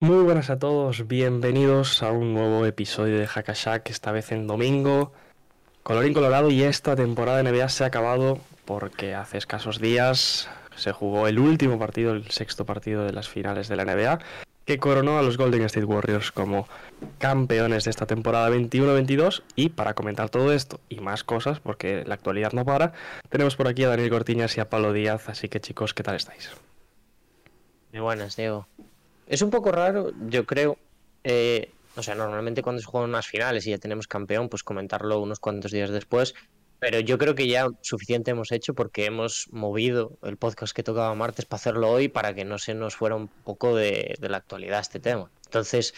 Muy buenas a todos, bienvenidos a un nuevo episodio de Hackashack, esta vez en domingo. Colorín colorado y esta temporada de NBA se ha acabado porque hace escasos días se jugó el último partido, el sexto partido de las finales de la NBA, que coronó a los Golden State Warriors como campeones de esta temporada 21-22. Y para comentar todo esto y más cosas, porque la actualidad no para, tenemos por aquí a Daniel Cortiñas y a Pablo Díaz. Así que chicos, ¿qué tal estáis? Muy buenas, Diego. Es un poco raro, yo creo. Eh, o sea, normalmente cuando se juegan unas finales y ya tenemos campeón, pues comentarlo unos cuantos días después. Pero yo creo que ya suficiente hemos hecho porque hemos movido el podcast que tocaba martes para hacerlo hoy para que no se nos fuera un poco de, la actualidad este tema. Entonces,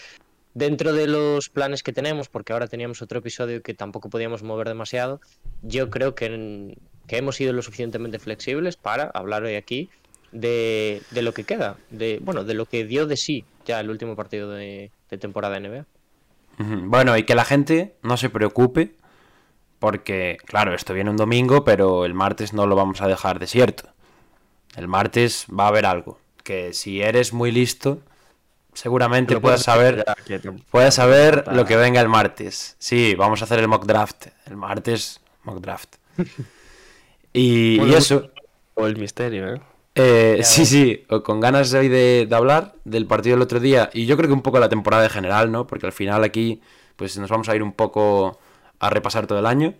dentro de los planes que tenemos, porque ahora teníamos otro episodio que tampoco podíamos mover demasiado, yo creo que, hemos sido lo suficientemente flexibles para hablar hoy aquí de, lo que queda, de bueno, de lo que dio de sí ya el último partido de, de temporada NBA. Bueno, y que la gente no se preocupe porque, claro, esto viene un domingo, pero el martes no lo vamos a dejar desierto. El martes va a haber algo. Que si eres muy listo, seguramente puedas saber, puedas saber lo que venga el martes. Sí, vamos a hacer el mock draft. El martes, mock draft. y, eso. O el misterio, ¿eh? Eh sí, sí, con ganas hoy de, de, hablar del partido del otro día y yo creo que un poco la temporada en general, ¿no? Porque al final aquí pues nos vamos a ir un poco a repasar todo el año.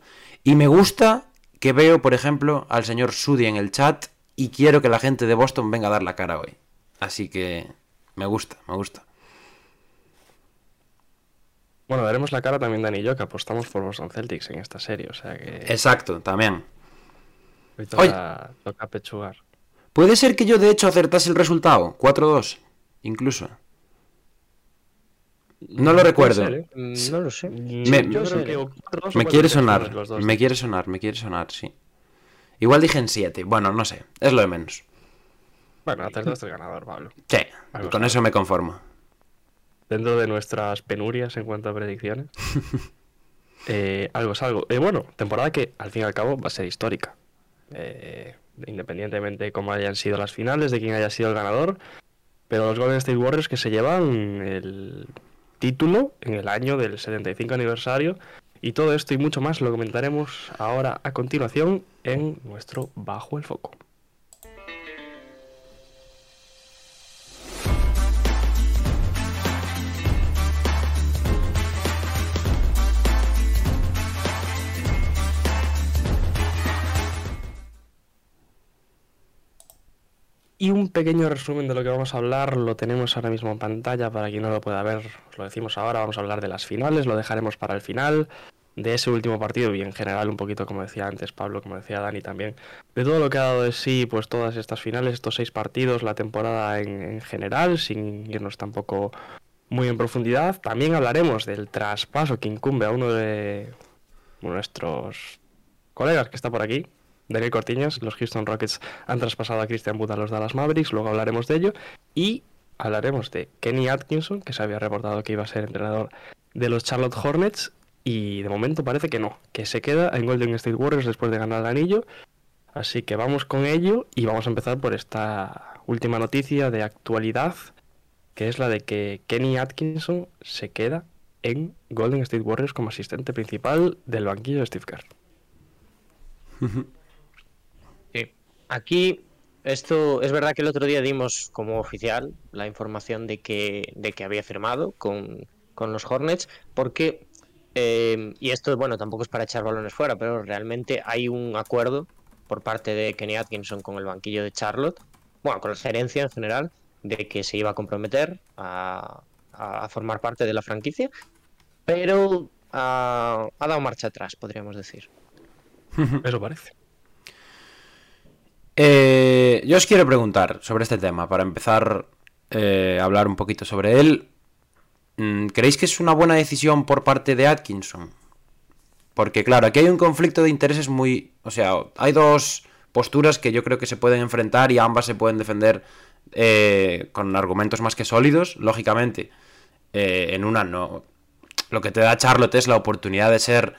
Y me gusta que veo, por ejemplo, al señor Sudi en el chat y quiero que la gente de Boston venga a dar la cara hoy. Así que me gusta, me gusta. Bueno, daremos la cara también Dani y yo, que apostamos por Boston Celtics en esta serie, o sea que... Exacto, también. Hoy toca, toca pechugar. Puede ser que yo de hecho acertase el resultado, 4-2, incluso. No lo recuerdo. ¿eh? No lo sé. Me, quiere sonar. Me quiere sonar, me quiere sonar, sí. Igual dije en 7. Bueno, no sé. Es lo de menos. Bueno, dos el ganador, Pablo. Sí, con eso me conformo. Dentro de nuestras penurias en cuanto a predicciones. Eh, algo es algo. Eh, bueno, temporada que al fin y al cabo va a ser histórica. Independientemente de cómo hayan sido las finales, de quién haya sido el ganador. Pero los Golden State Warriors que se llevan el título en el año del 75 aniversario. Y todo esto y mucho más lo comentaremos ahora a continuación en nuestro Bajo el Foco. Y un pequeño resumen de lo que vamos a hablar lo tenemos ahora mismo en pantalla para quien no lo pueda ver. lo decimos ahora, vamos a hablar de las finales, lo dejaremos para el final, de ese último partido y en general un poquito como decía antes Pablo, como decía Dani también, de todo lo que ha dado de sí pues todas estas finales, estos seis partidos, la temporada en, general, sin irnos tampoco muy en profundidad. También hablaremos del traspaso que incumbe a uno de nuestros colegas que está por aquí, Daniel Cortiñas, los Houston Rockets han traspasado a Christian Wood a los Dallas Mavericks, luego hablaremos de ello. Y hablaremos de Kenny Atkinson, que se había reportado que iba a ser entrenador de los Charlotte Hornets. Y de momento parece que no, que se queda en Golden State Warriors después de ganar el anillo. Así que vamos con ello y vamos a empezar por esta última noticia de actualidad, que es la de que Kenny Atkinson se queda en Golden State Warriors como asistente principal del banquillo de Steve Kerr. Aquí, esto es verdad que el otro día dimos como oficial la información de que, de que había firmado con, los Hornets, porque, eh, y esto, bueno, tampoco es para echar balones fuera, pero realmente hay un acuerdo por parte de Kenny Atkinson con el banquillo de Charlotte, bueno, con la gerencia en general, de que se iba a comprometer a, formar parte de la franquicia, pero ha dado marcha atrás, podríamos decir. Eso parece. Eh, yo os quiero preguntar sobre este tema, para empezar eh, hablar un poquito sobre él. Mm, ¿Creéis que es una buena decisión por parte de Atkinson? Porque claro, aquí hay un conflicto de intereses muy... O sea, hay dos posturas que yo creo que se pueden enfrentar y ambas se pueden defender eh, con argumentos más que sólidos, lógicamente. Eh, en una no. Lo que te da Charlotte es la oportunidad de ser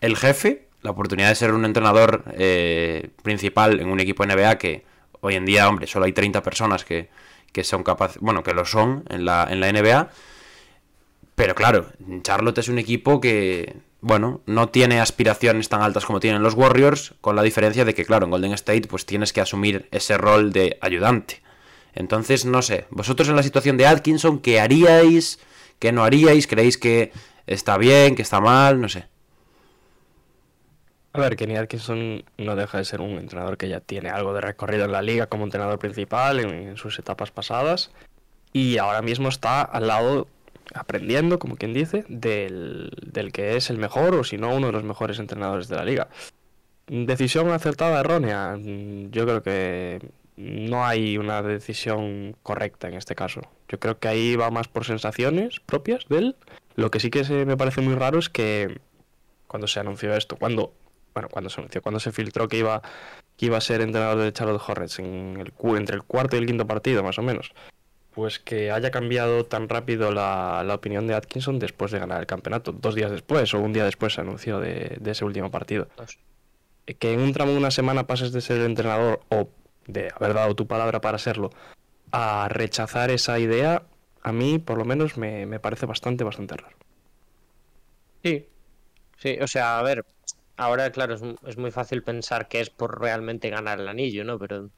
el jefe, la oportunidad de ser un entrenador eh, principal en un equipo NBA que hoy en día, hombre, solo hay 30 personas que, que son capaces, bueno, que lo son en la, en la NBA. Pero claro, Charlotte es un equipo que, bueno, no tiene aspiraciones tan altas como tienen los Warriors, con la diferencia de que, claro, en Golden State pues tienes que asumir ese rol de ayudante. Entonces, no sé, vosotros en la situación de Atkinson, ¿qué haríais? ¿Qué no haríais? ¿Creéis que está bien, que está mal? No sé. A ver, Kenny Atkinson no deja de ser un entrenador que ya tiene algo de recorrido en la liga como entrenador principal en, sus etapas pasadas y ahora mismo está al lado aprendiendo, como quien dice, del, del que es el mejor o si no uno de los mejores entrenadores de la liga. Decisión acertada, errónea. Yo creo que no hay una decisión correcta en este caso. Yo creo que ahí va más por sensaciones propias de él. Lo que sí que se me parece muy raro es que cuando se anunció esto, cuando bueno, cuando se anunció, cuando se filtró que iba que iba a ser entrenador de Charlotte Hornets en el entre el cuarto y el quinto partido más o menos, pues que haya cambiado tan rápido la, opinión de Atkinson después de ganar el campeonato, dos días después o un día después se anunció de, de ese último partido. Que en un tramo de una semana pases de ser entrenador o de haber dado tu palabra para serlo, a rechazar esa idea, a mí por lo menos me, me parece bastante, bastante raro. Sí, sí, o sea, a ver, ahora claro, es, es, muy fácil pensar que es por realmente ganar el anillo, ¿no? Pero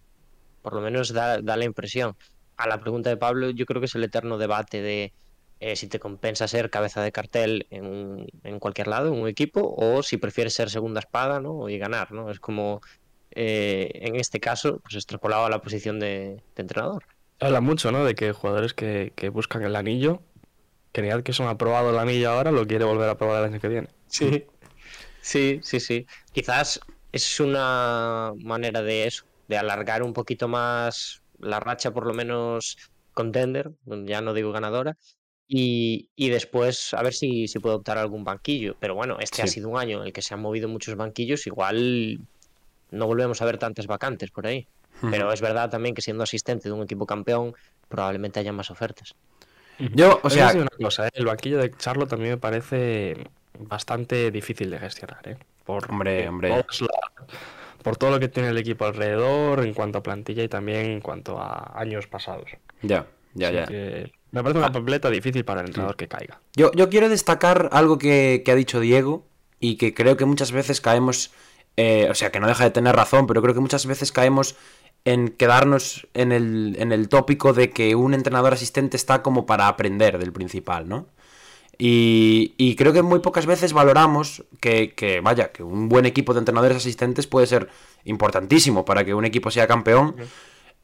por lo menos da, da la impresión. A la pregunta de Pablo, yo creo que es el eterno debate de eh, si te compensa ser cabeza de cartel en, en, cualquier lado, en un equipo, o si prefieres ser segunda espada, ¿no? Y ganar, ¿no? Es como eh, en este caso, pues extrapolado a la posición de, entrenador. Habla mucho, ¿no? De que jugadores que, buscan el anillo, que que son aprobado el anillo ahora, lo quiere volver a probar el año que viene. Sí, sí, sí, sí. Quizás es una manera de eso, de alargar un poquito más la racha, por lo menos contender, ya no digo ganadora, y, después a ver si, si puede optar a algún banquillo. Pero bueno, este ha sido un año en el que se han movido muchos banquillos, igual no volvemos a ver tantas vacantes por ahí. Pero es verdad también que siendo asistente de un equipo campeón, probablemente haya más ofertas. Yo, o sea, una cosa, ¿eh? el banquillo de Charlotte también me parece bastante difícil de gestionar, ¿eh? Por, hombre, hombre. por todo lo que tiene el equipo alrededor en cuanto a plantilla y también en cuanto a años pasados. Ya, ya, ya. me parece una ah. completa difícil para el entrenador que caiga. Yo, yo quiero destacar algo que, que ha dicho Diego y que creo que muchas veces caemos eh, o sea, que no deja de tener razón, pero creo que muchas veces caemos en quedarnos en el, en el tópico de que un entrenador asistente está como para aprender del principal, ¿no? Y, creo que muy pocas veces valoramos que, que, vaya, que un buen equipo de entrenadores asistentes puede ser importantísimo para que un equipo sea campeón.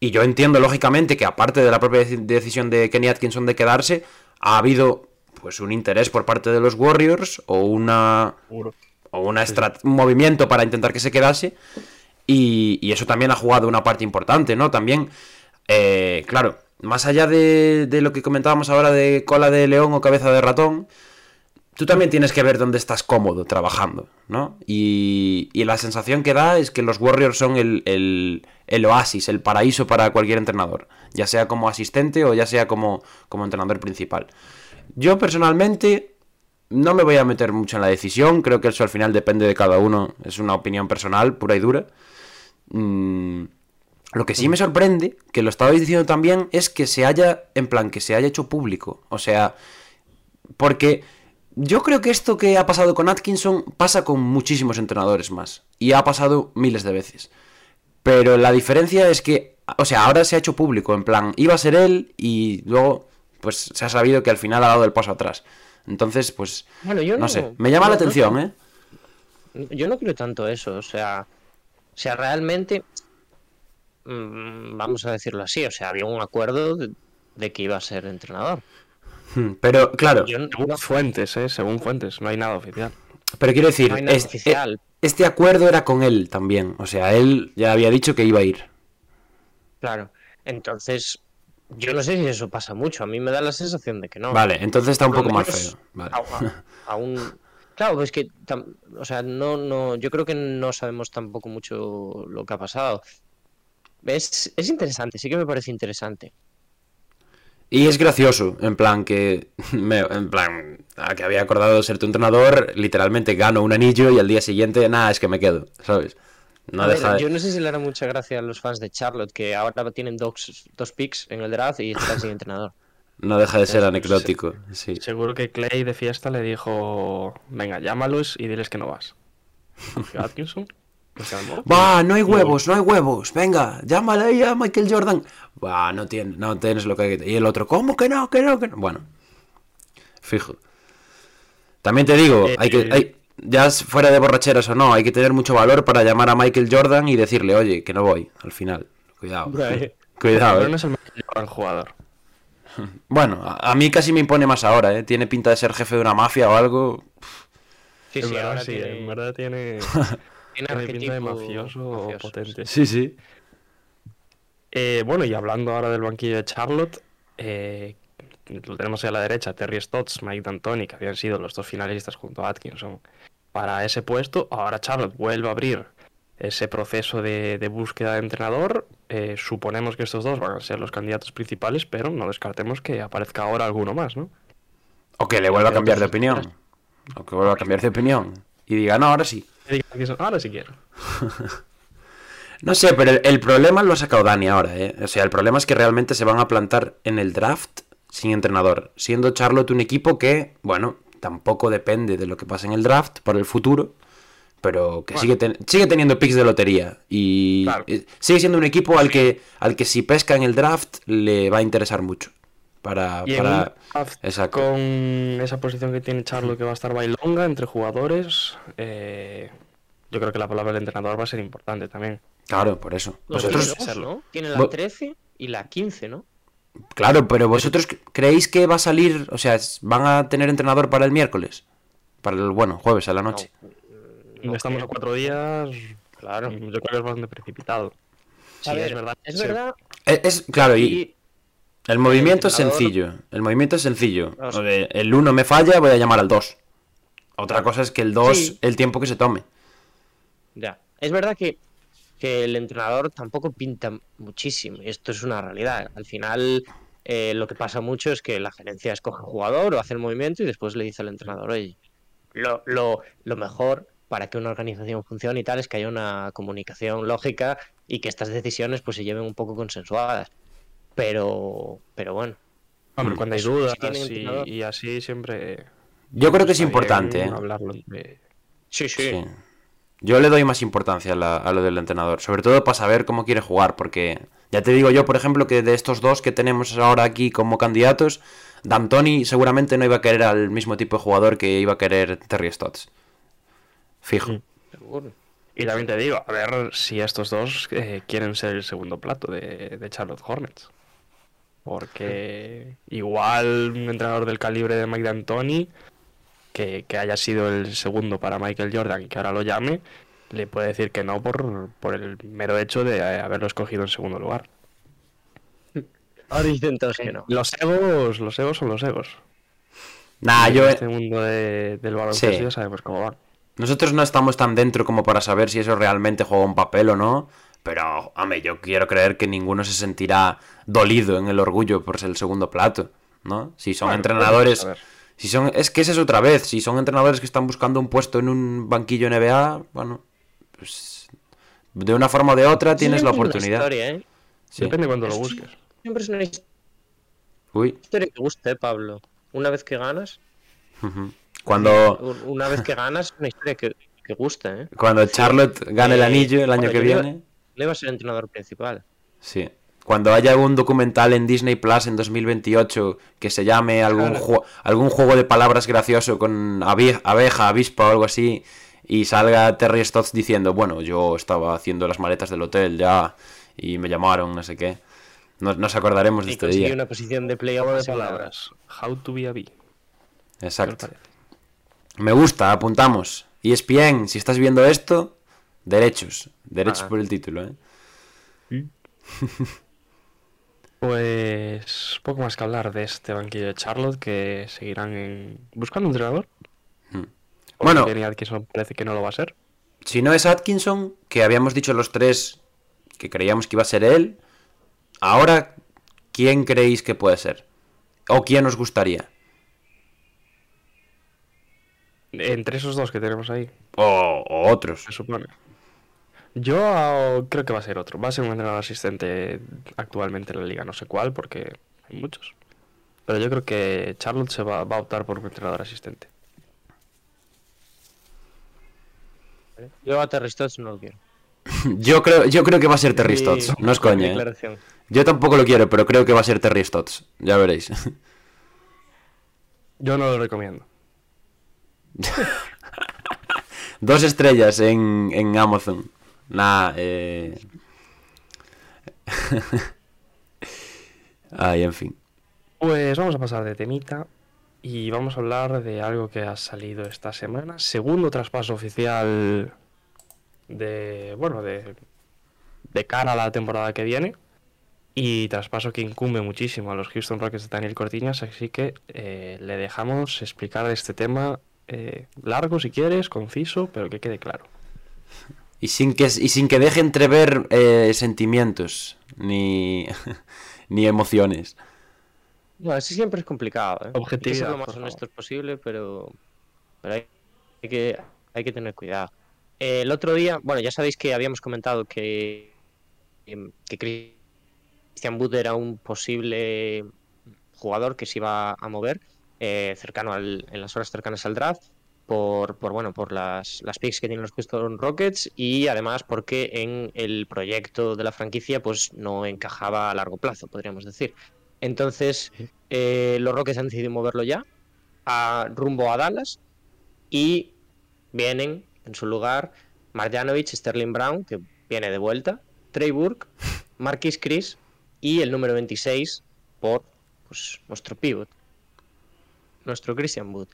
Y yo entiendo, lógicamente, que aparte de la propia decisión de Kenny Atkinson de quedarse, ha habido pues un interés por parte de los Warriors o una o una un movimiento para intentar que se quedase. Y, eso también ha jugado una parte importante, ¿no? También, eh, claro, más allá de, lo que comentábamos ahora de cola de león o cabeza de ratón, tú también tienes que ver dónde estás cómodo trabajando, ¿no? Y, la sensación que da es que los Warriors son el, el, oasis, el paraíso para cualquier entrenador, ya sea como asistente o ya sea como, como entrenador principal. Yo personalmente no me voy a meter mucho en la decisión, creo que eso al final depende de cada uno, es una opinión personal, pura y dura. Mm, lo que sí me sorprende, que lo estabais diciendo también, es que se haya, en plan, que se haya hecho público. O sea, porque yo creo que esto que ha pasado con Atkinson pasa con muchísimos entrenadores más. Y ha pasado miles de veces. Pero la diferencia es que, o sea, ahora se ha hecho público, en plan, iba a ser él y luego, pues se ha sabido que al final ha dado el paso atrás. Entonces, pues, bueno, yo no, sé, me llama la atención, ¿eh? Yo no creo tanto eso, o sea, o sea, realmente, vamos a decirlo así, o sea, había un acuerdo de, que iba a ser entrenador. Hmm, pero, claro, según fuentes, ¿eh? Según fuentes, no hay nada oficial. Pero quiero decir, este, este acuerdo era con él también, o sea, él ya había dicho que iba a ir. Claro, entonces, Yo no sé si eso pasa mucho, a mí me da la sensación de que no. Vale, entonces está un Por poco más feo. Vale. a- a- aún claro pues que o sea no no yo creo que no sabemos tampoco mucho lo que ha pasado es, es interesante sí que me parece interesante Y es gracioso, en plan que. me- en plan, a que había acordado ser tu entrenador, literalmente gano un anillo y al día siguiente, nada, es que me quedo, ¿sabes? No A ver, deja de- yo no sé si le hará mucha gracia a los fans de Charlotte que ahora tienen dos, dos picks en el draft y están sin entrenador no deja de ser anecdótico. Sí. Seguro que Clay de fiesta le dijo, venga, llámalos y diles que no vas. Atkinson. Va, no hay huevos, no hay huevos. Venga, llámale ahí a Michael Jordan. Va, no, tiene, no tienes lo que hay que... Y el otro, ¿cómo que no? Que no, que no. Bueno, fijo. También te digo, Eh, hay que... hay- ya es fuera de borracheras o no, hay que tener mucho valor para llamar a Michael Jordan y decirle, oye, que no voy, al final. Cuidado. Cuidado, Pero eh. no es el jugador. Bueno, a, a mí casi me impone más ahora, ¿eh? Tiene pinta de ser jefe de una mafia o algo. sí en sí verdad ahora sí, tiene, en verdad tiene, tiene pinta de mafioso, mafioso, potente. Sí, sí. Eh, bueno, y hablando ahora del banquillo de Charlotte, eh, lo tenemos ahí a la derecha, Terry Stotts, Mike D'Antoni, que habían sido los dos finalistas junto a Atkinson para ese puesto. Ahora Charlotte vuelve a abrir ese proceso de, de búsqueda de entrenador. Eh, suponemos que estos dos van a ser los candidatos principales, pero no descartemos que aparezca ahora alguno más, ¿no? O que le vuelva a cambiar de opinión. O que vuelva a cambiar de opinión. Y diga, no, ahora sí. Ahora sí quiero. No sé, pero el, el problema lo ha sacado Dani ahora, ¿eh? O sea, el problema es que realmente se van a plantar en el draft sin entrenador, siendo Charlotte un equipo que, bueno, tampoco depende de lo que pase en el draft para el futuro, pero que sigue, ten- sigue teniendo picks de lotería y Claro. eh, sigue siendo un equipo al que, al que si pesca en el draft le va a interesar mucho. Para, Y para... Exacto. con esa posición que tiene Charlo que va a estar bailonga entre jugadores, eh, yo creo que la palabra del entrenador va a ser importante también. Claro, por eso. Los Vosotros, ¿no? Tiene la Vo- 13 y la 15, ¿no? Claro, pero vosotros creéis que va a salir, o sea, van a tener entrenador para el miércoles, para el bueno, jueves a la noche. No Estamos creo. a cuatro días, Claro. yo creo que es bastante precipitado. Sí, ver, es verdad. Es verdad. Es, es- claro, y y- el movimiento es sencillo. El movimiento es sencillo. El 1 me falla, voy a llamar al 2. Otra cosa es que el 2, Sí. el tiempo que se tome. Ya. Es verdad que, que el entrenador tampoco pinta muchísimo. y Esto es una realidad. Al final, eh, lo que pasa mucho es que la gerencia escoge un jugador o hace el movimiento y después le dice al entrenador, oye, lo, lo, lo mejor para que una organización funcione y tal es que haya una comunicación lógica y que estas decisiones pues se lleven un poco consensuadas. Pero, pero bueno. Hombre, cuando hay dudas si tienen y, así siempre... Yo creo que es importante, ¿eh? hablarlo sí. Sí. Yo le doy más importancia a, la- a lo del entrenador, sobre todo para saber cómo quiere jugar, porque ya te digo yo, por ejemplo, que de estos dos que tenemos ahora aquí como candidatos, D'Antoni seguramente no iba a querer al mismo tipo de jugador que iba a querer Terry Stotts. Fijo. Mm. Seguro. Y también te digo, a ver si estos dos eh, quieren ser el segundo plato de, de Charlotte Hornets. Porque igual un entrenador del calibre de Mike D'Antoni, que, que haya sido el segundo para Michael Jordan y que ahora lo llame, le puede decir que no por, por el mero hecho de eh, haberlo escogido en segundo lugar. Ahora que no. Los egos, los egos son los egos. Nah, yo, en este mundo de- del baloncesto Sí. ya sabemos cómo van. Nosotros no estamos tan dentro como para saber si eso realmente juega un papel o no. Pero, hombre, yo quiero creer que ninguno se sentirá dolido en el orgullo por ser el segundo plato, ¿no? Si son Bueno, entrenadores. Si son, es que esa es otra vez. Si son entrenadores que están buscando un puesto en un banquillo NBA, bueno, pues de una forma o de otra tienes la Siempre es una oportunidad. historia, ¿eh? Sí. Depende cuando lo busques. Siempre es una Uy. historia que gusta, ¿eh, Pablo? Una vez que ganas. Cuando, un- una vez que ganas, es una historia que, que gusta, ¿eh? cuando Charlotte gane el Eh, anillo el año que iba- Le va a ser entrenador principal. Sí. Cuando haya algún documental en Disney Plus en 2028 que se llame algún, Claro. ju- algún juego de palabras gracioso con abe- abeja, avispa o algo así, y salga Terry Stotts diciendo, bueno, yo estaba haciendo las maletas del hotel ya y me llamaron, no sé qué. Nos, nos acordaremos de Y este día. una posición de Juego de palabras. How to be a bee. ¿Qué os Exacto. parece? Me gusta, apuntamos. Y ESPN, si estás viendo esto, derechos. Derechos Ah. por el título, ¿eh? Pues poco más que hablar de este banquillo de Charlotte que seguirán en... buscando un entrenador. Hmm. Bueno. Atkinson parece que no lo va a ser. Si no es Atkinson, que habíamos dicho los tres que creíamos que iba a ser él, ahora, ¿quién creéis que puede ser? ¿O quién os gustaría? Entre esos dos que tenemos ahí, O, o otros. se supone. Yo creo que va a ser otro. Va a ser un entrenador asistente actualmente en la liga. No sé cuál, porque hay muchos. Pero yo creo que Charlotte se va, va a optar por un entrenador asistente. Yo a Terry Stotts no lo quiero. Yo creo, yo creo que va a ser Terry Stotts. No es coña. ¿eh? Yo tampoco lo quiero, pero creo que va a ser Terry Stotts. Ya veréis. Yo no lo recomiendo. Dos estrellas en, en Amazon. Nah, eh... Ay, en fin. Pues vamos a pasar de temita y vamos a hablar de algo que ha salido esta semana. Segundo traspaso oficial de, bueno, de, de cara a la temporada que viene. Y traspaso que incumbe muchísimo a los Houston Rockets de Daniel Cortiñas, así que eh, le dejamos explicar este tema eh, largo si quieres, conciso, pero que quede claro. Y sin que, y sin que deje entrever eh, sentimientos ni, ni emociones. Bueno, así siempre es complicado, ¿eh? Hay que ser Objetividad, lo más honestos posible, pero, pero hay, hay que, hay que tener cuidado. Eh, el otro día, bueno, ya sabéis que habíamos comentado que, que Christian Wood era un posible jugador que se iba a mover eh, cercano al, en las horas cercanas al draft por, por bueno por las, las picks que tienen los Houston Rockets y además porque en el proyecto de la franquicia pues no encajaba a largo plazo, podríamos decir. Entonces, eh, los Rockets han decidido moverlo ya a, rumbo a Dallas y vienen en su lugar Marjanovic, Sterling Brown, que viene de vuelta, Trey Burke, Marquis Chris y el número 26 por pues, nuestro pivot, nuestro Christian Wood.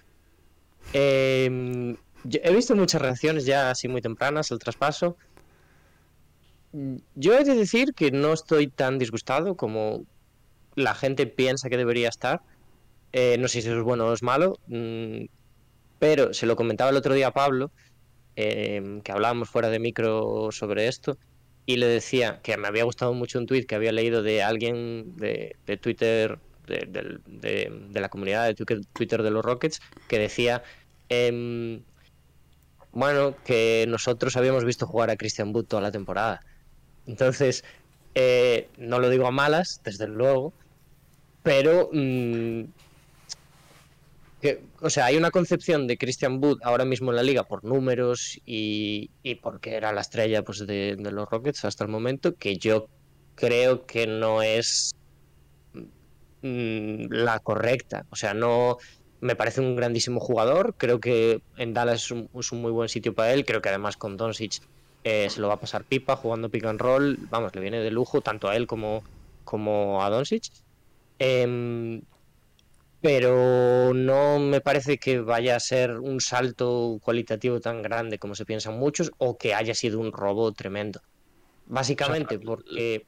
Yo he visto muchas reacciones ya así muy tempranas al traspaso. Yo he de decir que no estoy tan disgustado como la gente piensa que debería estar. Eh, no sé si es bueno o es malo, mm, pero se lo comentaba el otro día a Pablo, eh, que hablábamos fuera de micro sobre esto, y le decía que me había gustado mucho un tweet que había leído de alguien de Twitter, de, la comunidad de Twitter- de los Rockets, que decía, em, bueno, que nosotros habíamos visto jugar a Christian Wood toda la temporada. Entonces, eh, no lo digo a malas, desde luego, pero mm, o sea, hay una concepción de Christian Wood ahora mismo en la liga por números y, y porque era la estrella pues, de, de los Rockets hasta el momento, que yo creo que no es mm, la correcta. O sea, no me parece un grandísimo jugador. Creo que en Dallas es un, es un muy buen sitio para él. Creo que además con Doncic eh, se lo va a pasar pipa jugando pick and roll. Vamos, le viene de lujo tanto a él como, como a Doncic. Em, pero no me parece que vaya a ser un salto cualitativo tan grande como se piensan muchos o que haya sido un robo tremendo. Básicamente porque...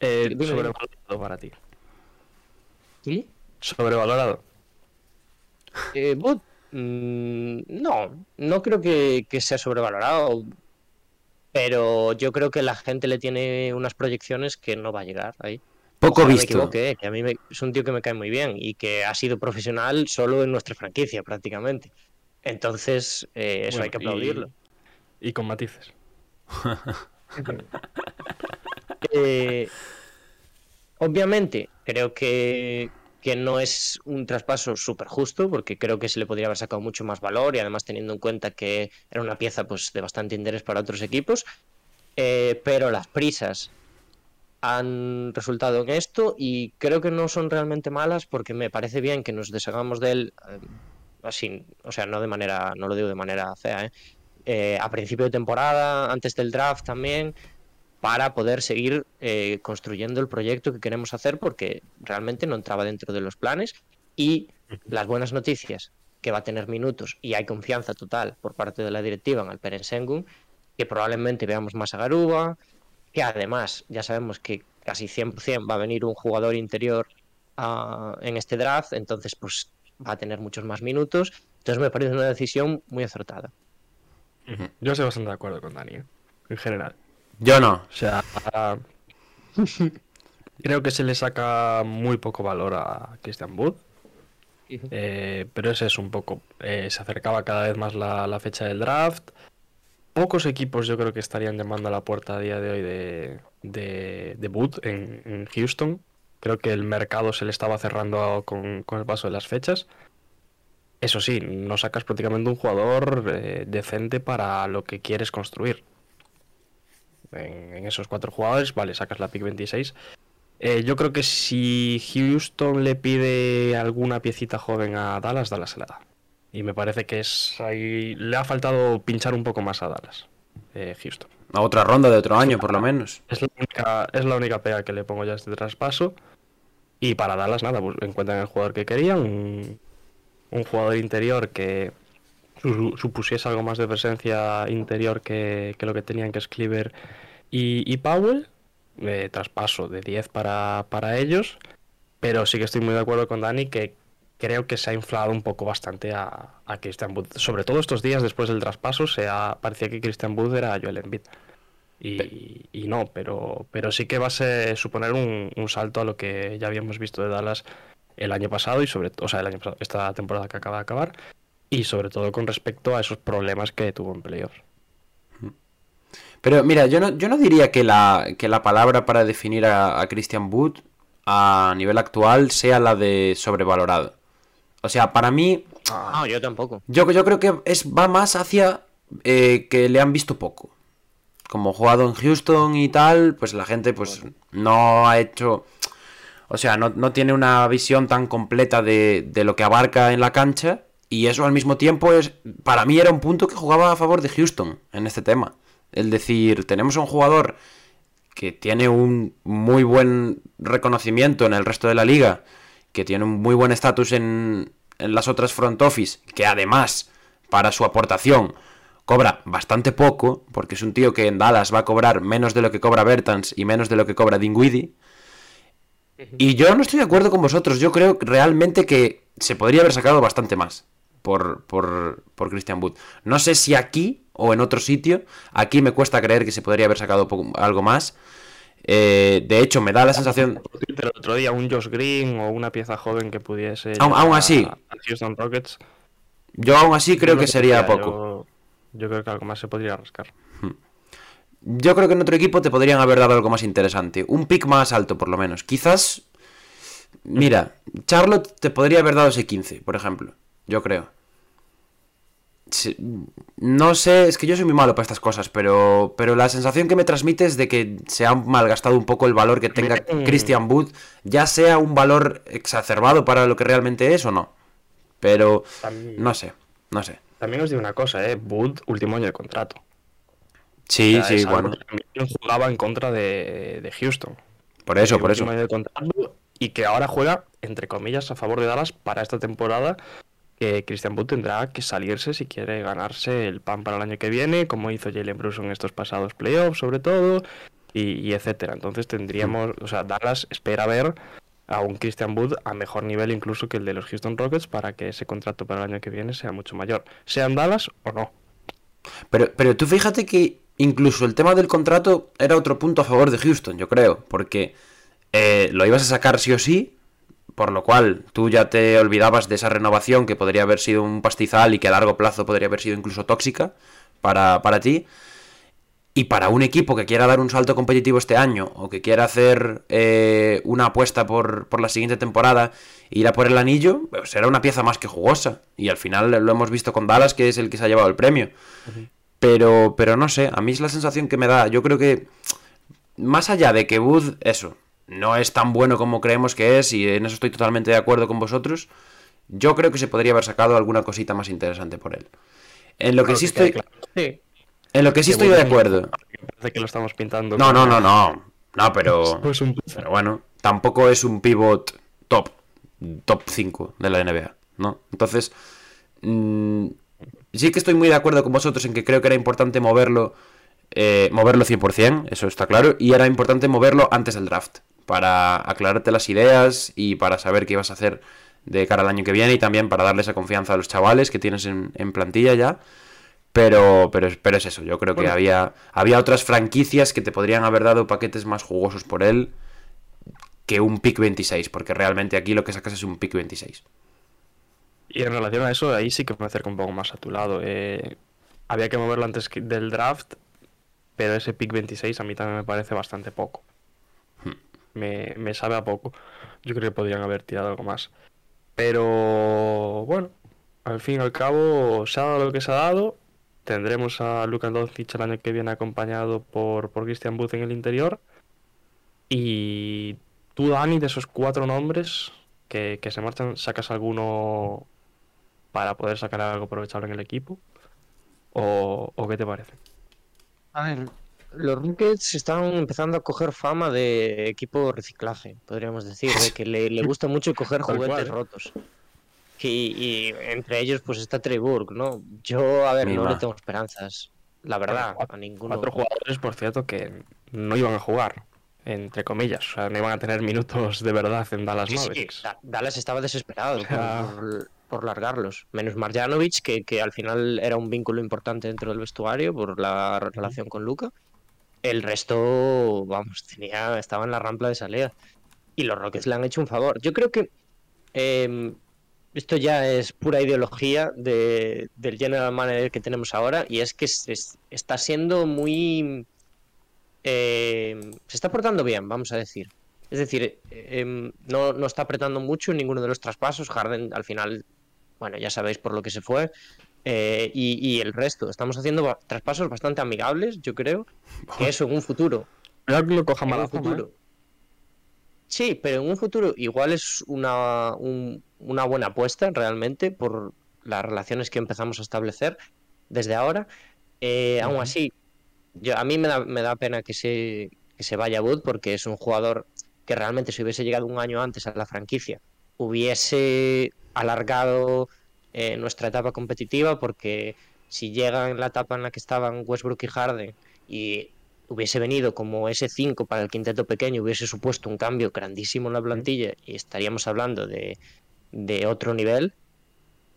Eh, sobrevalorado para ti. ¿Sí? Sobrevalorado. Eh, mm, no, no creo que, que sea sobrevalorado, pero yo creo que la gente le tiene unas proyecciones que no va a llegar ahí. Poco Ojalá me visto. eh, que a mí me- es un tío que me cae muy bien y que ha sido profesional solo en nuestra franquicia prácticamente. Entonces, eh, eso Bueno, hay que y- aplaudirlo. Y con matices. Eh, obviamente, creo que, que no es un traspaso súper justo, porque creo que se le podría haber sacado mucho más valor y además teniendo en cuenta que era una pieza pues, de bastante interés para otros equipos. Eh, pero las prisas han resultado en esto y creo que no son realmente malas porque me parece bien que nos deshagamos de él eh, así, o sea, no de manera, no lo digo de manera fea, ¿eh? Eh, a principio de temporada, antes del draft también, para poder seguir eh, construyendo el proyecto que queremos hacer porque realmente no entraba dentro de los planes y las buenas noticias que va a tener minutos y hay confianza total por parte de la directiva en Alperen Sengun que probablemente veamos más a Garuba que además ya sabemos que casi 100% va a venir un jugador interior en este draft, entonces pues va a tener muchos más minutos. Entonces me parece una decisión muy acertada. Yo estoy bastante de acuerdo con Dani, ¿eh? en general. Yo no. O sea, creo que se le saca muy poco valor a Christian Wood. Eh, pero ese es un poco. Eh, se acercaba cada vez más la, fecha del draft. Pocos equipos yo creo que estarían llamando a la puerta a día de hoy de, de, de Wood en, Houston. Creo que el mercado se le estaba cerrando con, el paso de las fechas. Eso sí, no sacas prácticamente un jugador eh, decente para lo que quieres construir. En, en, esos cuatro jugadores, vale, sacas la pick 26, eh, yo creo que si Houston le pide alguna piecita joven a Dallas, Dallas se la da. Y me parece que es ahí. Le ha faltado pinchar un poco más a Dallas, eh, Houston. A otra ronda de otro año, por lo menos. Es la, única, es la única pega que le pongo ya a este traspaso. Y para Dallas, nada, pues encuentran el jugador que querían. Un, jugador interior que supusiese algo más de presencia interior que, lo que tenían que es Cleaver y, y Powell de traspaso de 10 para, para ellos, pero sí que estoy muy de acuerdo con Dani que creo que se ha inflado un poco bastante a, a Christian Wood. Sobre todo estos días después del traspaso, se ha, parecía que Christian Wood era Joel Embiid. Y, y, no, pero, pero sí que va a suponer un, un, salto a lo que ya habíamos visto de Dallas el año pasado y sobre o sea, el año esta temporada que acaba de acabar y sobre todo con respecto a esos problemas que tuvo en playoffs. Pero mira, yo no, yo no diría que la, que la palabra para definir a, Christian Wood a nivel actual sea la de sobrevalorado. O sea, para mí... No, yo tampoco. Yo, yo creo que es, va más hacia eh, que le han visto poco. Como jugado en Houston y tal, pues la gente pues no ha hecho... O sea, no, no tiene una visión tan completa de, de lo que abarca en la cancha. Y eso al mismo tiempo es... Para mí era un punto que jugaba a favor de Houston en este tema. El decir, tenemos un jugador que tiene un muy buen reconocimiento en el resto de la liga, que tiene un muy buen estatus en, en las otras front office, que además, para su aportación, cobra bastante poco, porque es un tío que en Dallas va a cobrar menos de lo que cobra Bertans y menos de lo que cobra Dinwiddie. Y yo no estoy de acuerdo con vosotros, yo creo realmente que se podría haber sacado bastante más por, por, por Christian Wood. No sé si aquí o en otro sitio. Aquí me cuesta creer que se podría haber sacado algo más. Eh, de hecho, me da la sensación. El otro día, un Josh Green o una pieza joven que pudiese. Aún, así. Houston Rockets. Yo aún así creo que sería poco. Yo, creo que algo más se podría rascar. Hmm. Yo creo que en otro equipo te podrían haber dado algo más interesante. Un pick más alto, por lo menos. Quizás. Mira, Charlotte te podría haber dado ese 15, por ejemplo yo creo. No sé, es que yo soy muy malo para estas cosas, pero, pero la sensación que me transmite es de que se ha malgastado un poco el valor que tenga Christian Wood, ya sea un valor exacerbado para lo que realmente es o no. Pero no sé, no sé. También os digo una cosa, ¿eh? Wood, último año de contrato. Sí, sí, bueno. También jugaba en contra de, Houston. Por eso, por eso. y que ahora juega, entre comillas, a favor de Dallas para esta temporada que Christian Wood tendrá que salirse si quiere ganarse el pan para el año que viene, como hizo Jalen Bruce en estos pasados playoffs, sobre todo, y, etcétera. Entonces tendríamos, o sea, Dallas espera ver a un Christian Wood a mejor nivel incluso que el de los Houston Rockets para que ese contrato para el año que viene sea mucho mayor, sean Dallas o no. Pero, pero tú fíjate que incluso el tema del contrato era otro punto a favor de Houston, yo creo, porque eh, lo ibas a sacar sí o sí, por lo cual tú ya te olvidabas de esa renovación que podría haber sido un pastizal y que a largo plazo podría haber sido incluso tóxica para, ti. Y para un equipo que quiera dar un salto competitivo este año o que quiera hacer eh, una apuesta por, por, la siguiente temporada e ir a por el anillo, pues será una pieza más que jugosa. Y al final lo hemos visto con Dallas, que es el que se ha llevado el premio. pero, pero no sé, a mí es la sensación que me da. Yo creo que, más allá de que Wood, eso, no es tan bueno como creemos que es y en eso estoy totalmente de acuerdo con vosotros. Yo creo que se podría haber sacado alguna cosita más interesante por él. En lo que sí estoy... En lo que sí estoy de acuerdo. Parece que lo estamos pintando. No, no, no, no. No, pero... Pero bueno, tampoco es un pivot top. Top 5 de la NBA, ¿no? Entonces... Mm, sí que estoy muy de acuerdo con vosotros en que creo que era importante moverlo eh, moverlo 100%, eso está claro, y era importante moverlo antes del draft, para aclararte las ideas y para saber qué ibas a hacer de cara al año que viene y también para darle esa confianza a los chavales que tienes en, plantilla ya. Pero, pero, pero es eso, yo creo que había, había otras franquicias que te podrían haber dado paquetes más jugosos por él que un pick 26, porque realmente aquí lo que sacas es un pick 26. Y en relación a eso, ahí sí que me acerco un poco más a tu lado. Eh, había que moverlo antes del draft, pero ese pick 26 a mí también me parece bastante poco. Hmm. Me, me sabe a poco. Yo creo que podrían haber tirado algo más. Pero bueno, al fin y al cabo se ha dado lo que se ha dado. Tendremos a Luka Doncic el año que viene acompañado por, por Christian Booth en el interior. Y tú, Dani, de esos cuatro nombres que, se marchan, ¿sacas alguno para poder sacar algo aprovechable en el equipo? ¿O, qué te parece? A ver, los Rockets están empezando a coger fama de equipo reciclaje, podríamos decir, de que le, gusta mucho coger juguetes rotos. Y, entre ellos pues está Trey ¿no? Yo, a ver, no le tengo esperanzas, la verdad, a ninguno. Cuatro jugadores, por cierto, que no iban a jugar, entre comillas, o sea, no iban a tener minutos de verdad en Dallas Mavericks. Dallas estaba desesperado por, largarlos, menos Marjanovic, que, que al final era un vínculo importante dentro del vestuario por la relación con Luca. El resto, vamos, tenía, estaba en la rampa de salida. Y los Rockets le han hecho un favor. Yo creo que em, esto ya es pura ideología de, del general manager que tenemos ahora. Y es que está siendo muy. Em, se está portando bien, vamos a decir. Es decir, em, no, no está apretando mucho en ninguno de los traspasos. Harden al final, bueno, ya sabéis por lo que se fue. Eh, y, el resto. Estamos haciendo traspasos bastante amigables, yo creo. Que eso en un futuro. lo coja mal futuro. ¿eh? Sí, pero en un futuro igual es una, una buena apuesta realmente por las relaciones que empezamos a establecer desde ahora. Eh, aún así, yo, a mí me da, me da pena que se, que se vaya Wood porque es un jugador que realmente si hubiese llegado un año antes a la franquicia hubiese alargado eh, nuestra etapa competitiva porque si llega en la etapa en la que estaban Westbrook y Harden y hubiese venido como ese 5 para el quinteto pequeño, hubiese supuesto un cambio grandísimo en la plantilla y estaríamos hablando de, de otro nivel.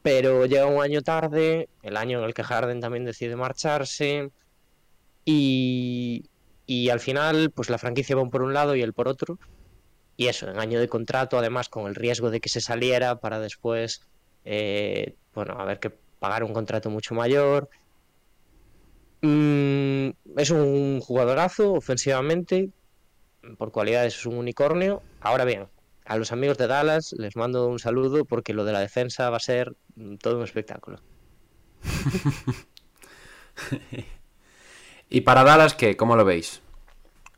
Pero llega un año tarde, el año en el que Harden también decide marcharse y, al final pues la franquicia va por un lado y él por otro. Y eso, en año de contrato, además con el riesgo de que se saliera para después eh, bueno, a ver que pagar un contrato mucho mayor. Mm, es un jugadorazo ofensivamente, por cualidades es un unicornio. Ahora bien, a los amigos de Dallas les mando un saludo porque lo de la defensa va a ser mm, todo un espectáculo. ¿Y para Dallas qué? ¿Cómo lo veis?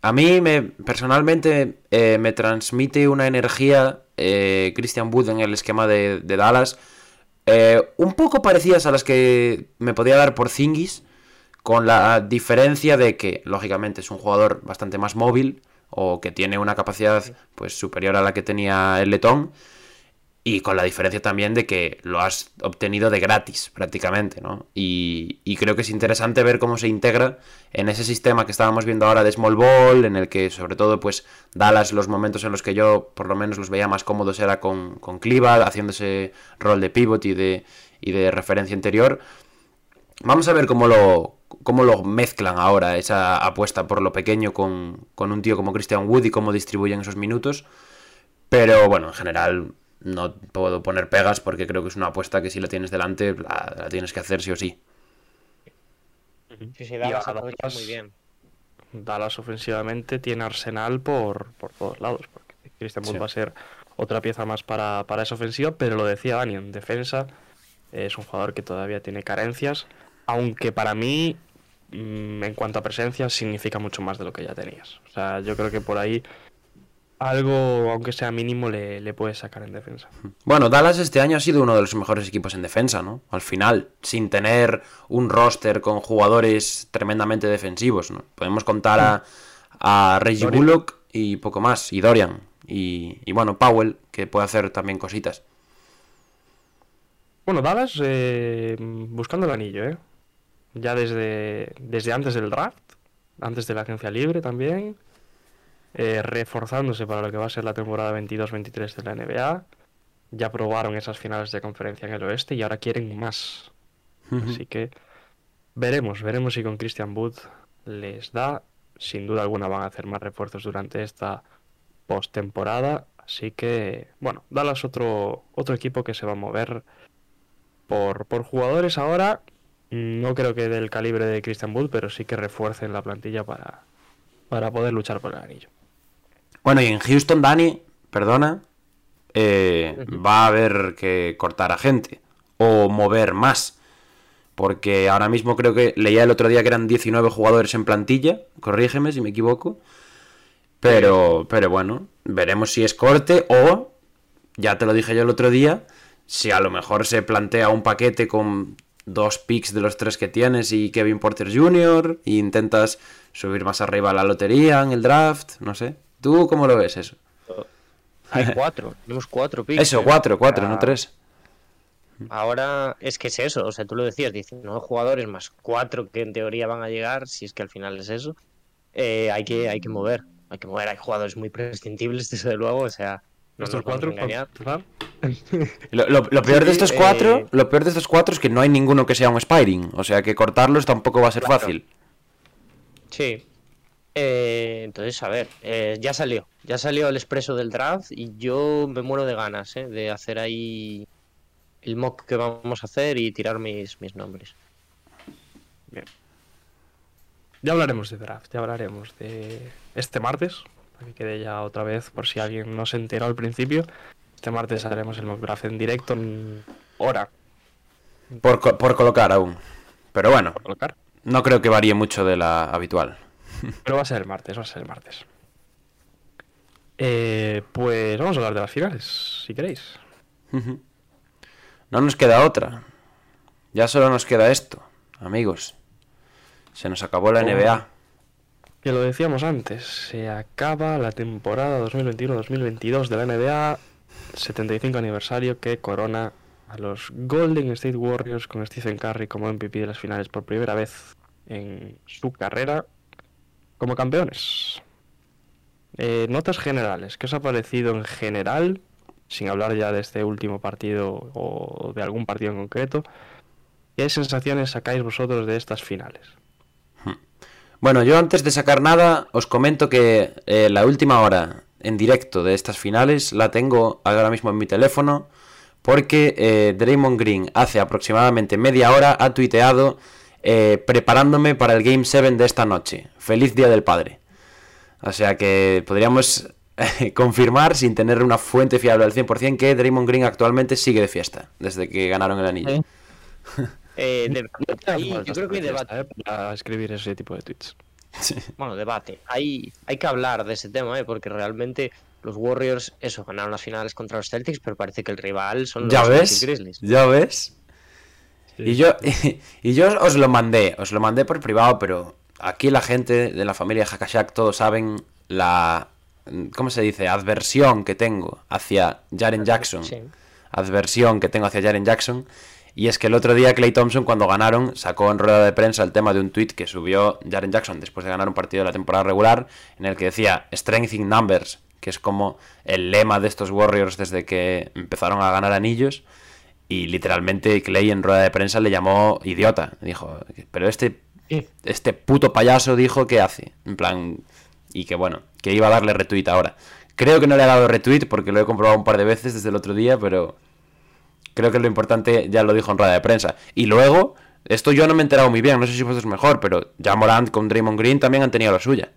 A mí me, personalmente eh, me transmite una energía eh, Christian Wood en el esquema de Dallas eh, un poco parecidas a las que me podía dar por Zingis, con la diferencia de que, lógicamente, es un jugador bastante más móvil o que tiene una capacidad pues superior a la que tenía el letón y con la diferencia también de que lo has obtenido de gratis prácticamente, ¿no? Y, creo que es interesante ver cómo se integra en ese sistema que estábamos viendo ahora de Small Ball, en el que sobre todo pues Dallas los momentos en los que yo por lo menos los veía más cómodos era con, con haciendo ese rol de pivot y de, y de referencia interior. Vamos a ver cómo lo, cómo lo mezclan ahora esa apuesta por lo pequeño con, con un tío como Christian Wood y cómo distribuyen esos minutos. Pero bueno, en general no puedo poner pegas porque creo que es una apuesta que si la tienes delante la, tienes que hacer sí o sí. Sí, sí, Dallas muy bien. Dallas ofensivamente tiene arsenal por, todos lados, porque Christian Wood va a ser otra pieza más para, esa ofensiva, pero lo decía Dani, en defensa es un jugador que todavía tiene carencias, aunque para mí, mm, en cuanto a presencia, significa mucho más de lo que ya tenías. O sea, yo creo que por ahí algo, aunque sea mínimo, le, le puede sacar en defensa. Bueno, Dallas este año ha sido uno de los mejores equipos en defensa, ¿no? Al final, sin tener un roster con jugadores tremendamente defensivos, ¿no? Podemos contar a, a Reggie Bullock y poco más, y Dorian, y, y, bueno, Powell, que puede hacer también cositas. Bueno, Dallas eh, buscando el anillo, ¿eh? Ya desde, desde antes del draft antes de la agencia libre también, eh, reforzándose para lo que va a ser la temporada 22-23 de la NBA. Ya probaron esas finales de conferencia en el oeste y ahora quieren más. Así que veremos, veremos si con Christian Wood les da. Sin duda alguna van a hacer más refuerzos durante esta postemporada. Así que, bueno, Dallas otro, otro equipo que se va a mover por, por jugadores ahora. No creo que del calibre de Christian Wood, pero sí que refuercen la plantilla para, para poder luchar por el anillo. Bueno, y en Houston, Dani, perdona, eh, va a haber que cortar a gente o mover más. Porque ahora mismo creo que leía el otro día que eran 19 jugadores en plantilla, corrígeme si me equivoco. Pero, pero bueno, veremos si es corte o, ya te lo dije yo el otro día, si a lo mejor se plantea un paquete con dos picks de los tres que tienes y Kevin Porter Jr. e intentas subir más arriba a la lotería en el draft, no sé. ¿Tú cómo lo ves eso? Hay cuatro, tenemos cuatro picks. Eso, cuatro, cuatro, no tres. Ahora es que es eso, o sea, tú lo decías, 19 jugadores más cuatro que en teoría van a llegar, si es que al final es eso, eh, hay, que, hay que mover, hay que mover, hay jugadores muy prescindibles, desde luego, o sea, no Estos cuatro. Lo, lo- lo peor de estos eh, cuatro, lo peor de estos cuatro es que no hay ninguno que sea un Spiring, o sea que cortarlos tampoco va a ser Claro. fácil. Sí. Eh, entonces, a ver, eh, ya salió. Ya salió el expreso del draft y yo me muero de ganas eh, de hacer ahí el mock que vamos a hacer y tirar mis, mis nombres. Ya hablaremos de draft, ya hablaremos de este martes, para que quede ya otra vez, por si alguien no se enteró al principio. Este martes haremos el mock draft en directo en hora Por, co- por colocar aún. Pero bueno, no creo que varíe mucho de la habitual. Pero va a ser el martes, va a ser el martes. Eh, pues vamos a hablar de las finales, si queréis. No nos queda otra. Ya solo nos queda esto, amigos. Se nos acabó la Oh. NBA. Que lo decíamos antes, se acaba la temporada 2021-2022 de la NBA, 75 aniversario que corona a los Golden State Warriors con Stephen Curry como MVP de las finales por primera vez en su carrera como campeones. Eh, notas generales, ¿qué os ha parecido en general? Sin hablar ya de este último partido o de algún partido en concreto. ¿Qué sensaciones sacáis vosotros de estas finales? Bueno, yo antes de sacar nada, os comento que eh, la última hora en directo de estas finales la tengo ahora mismo en mi teléfono. Porque eh, Draymond Green hace aproximadamente media hora ha tuiteado eh, preparándome para el Game 7 de esta noche. Feliz Día del Padre. O sea que podríamos eh, confirmar, sin tener una fuente fiable al 100%, que Draymond Green actualmente sigue de fiesta, desde que ganaron el anillo. Eh, de- ahí yo creo que hay debate. ¿eh? para escribir ese tipo de tweets. Bueno, debate. Hay, hay que hablar de ese tema, ¿eh? porque realmente los Warriors, eso, ganaron las finales contra los Celtics, pero parece que el rival son los ¿Ya ves? Grizzlies. ¿Ya ves? Y yo, y yo os lo mandé, os lo mandé por privado, pero aquí la gente de la familia Hakashak todos saben la, ¿cómo se dice? Adversión que tengo hacia Jaren Jackson. Adversión que tengo hacia Jaren Jackson. Y es que el otro día Clay Thompson cuando ganaron sacó en rueda de prensa el tema de un tweet que subió Jaren Jackson después de ganar un partido de la temporada regular en el que decía Strength in Numbers, que es como el lema de estos Warriors desde que empezaron a ganar anillos. Y literalmente Clay en rueda de prensa le llamó idiota. Dijo, pero este, este puto payaso dijo que hace. En plan, y que bueno, que iba a darle retweet ahora. Creo que no le ha dado retweet porque lo he comprobado un par de veces desde el otro día, pero creo que lo importante ya lo dijo en rueda de prensa. Y luego, esto yo no me he enterado muy bien, no sé si vosotros mejor, pero ya Morant con Draymond Green también han tenido la suya.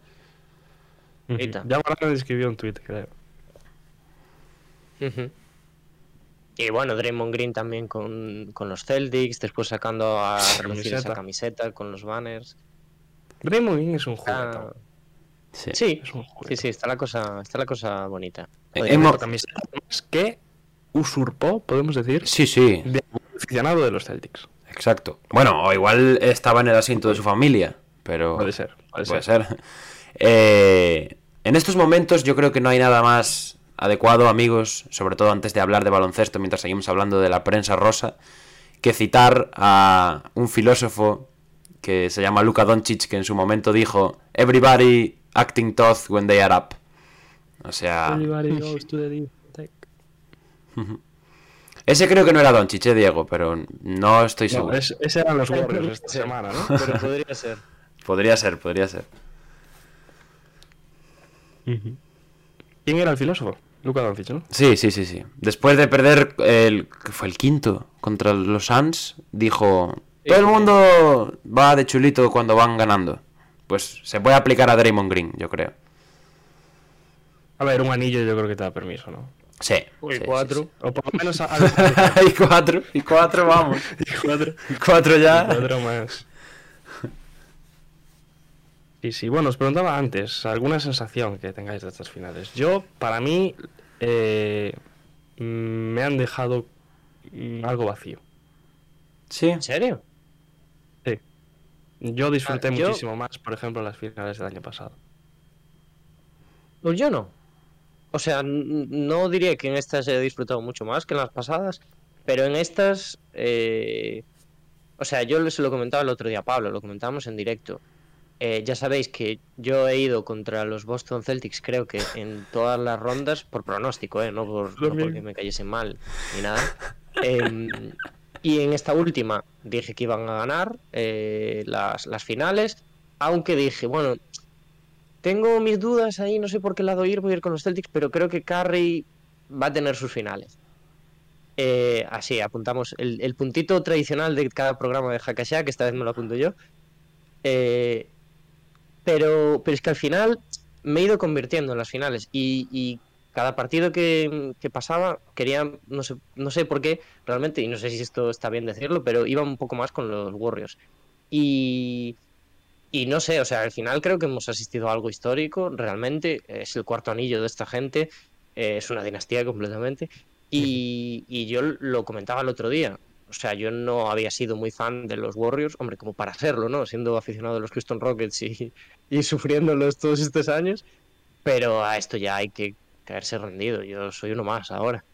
Ya Morán escribió un tweet, creo. Y bueno, Draymond Green también con, con los Celtics, después sacando a relucir esa Camiseta. camiseta con los banners. Draymond Green es un Ah, juguetón. Sí. sí, Es un sí, sí, está la cosa, está la cosa bonita. Eh, Joder, hemos- camiseta que usurpó, podemos decir, Sí, sí, de aficionado de los Celtics. exacto. Bueno, o igual estaba en el asiento de su familia, pero... Puede ser, puede, Puede ser. ser. Eh, en estos momentos yo creo que no hay nada más adecuado, amigos, sobre todo antes de hablar de baloncesto, mientras seguimos hablando de la prensa rosa, que citar a un filósofo que se llama Luka Doncic, que en su momento dijo Everybody acting tough when they are up. O sea... Ese creo que no era Doncic, eh, Diego, pero no estoy seguro. ese eran los Warriors esta semana, ¿no? Pero podría ser. Podría ser, podría ser. ¿Quién era el filósofo? Luca Doncic, ¿no? Sí, sí, sí, sí. Después de perder el que fue el quinto contra los Suns, dijo, todo el mundo va de chulito cuando van ganando. Pues se puede aplicar a Draymond Green, yo creo. A ver, un anillo yo creo que te da permiso, ¿no? Sí. Y sí, cuatro. sí, sí. O por lo menos a, y cuatro, y cuatro, vamos. y cuatro. Y cuatro ya. Cuatro más. Sí, sí. Bueno, os preguntaba antes, ¿alguna sensación que tengáis de estas finales? Yo, para mí, eh, mm, me han dejado mm, algo vacío. Sí. ¿En serio? Sí. Yo disfruté Ah, yo- muchísimo más, por ejemplo, las finales del año pasado. Pues yo no. O sea, no diría que en estas he disfrutado mucho más que en las pasadas, pero en estas, eh, o sea, yo se lo comentaba el otro día a Pablo, lo comentábamos en directo. Eh, ya sabéis que yo he ido contra los Boston Celtics, creo que en todas las rondas, por pronóstico, eh, no, por, no porque me cayesen mal ni nada. Em, y en esta última dije que iban a ganar eh, las, las finales, aunque dije, bueno, tengo mis dudas ahí, no sé por qué lado ir, voy a ir con los Celtics, pero creo que Curry va a tener sus finales. Eh, así, apuntamos el, el puntito tradicional de cada programa de Hackasha, que esta vez me lo apunto yo. Eh, pero, pero es que al final me he ido convirtiendo en las finales y, y cada partido que, que pasaba quería, no sé, no sé por qué realmente, y no sé si esto está bien decirlo, pero iba un poco más con los Warriors. Y, y no sé, o sea, al final creo que hemos asistido a algo histórico, realmente. Es el cuarto anillo de esta gente, eh, es una dinastía completamente. Y, y yo lo comentaba el otro día. O sea, yo no había sido muy fan de los Warriors, hombre, como para serlo, ¿no? Siendo aficionado de los Houston Rockets y, y sufriéndolos todos estos años. Pero a esto ya hay que caerse rendido. Yo soy uno más ahora.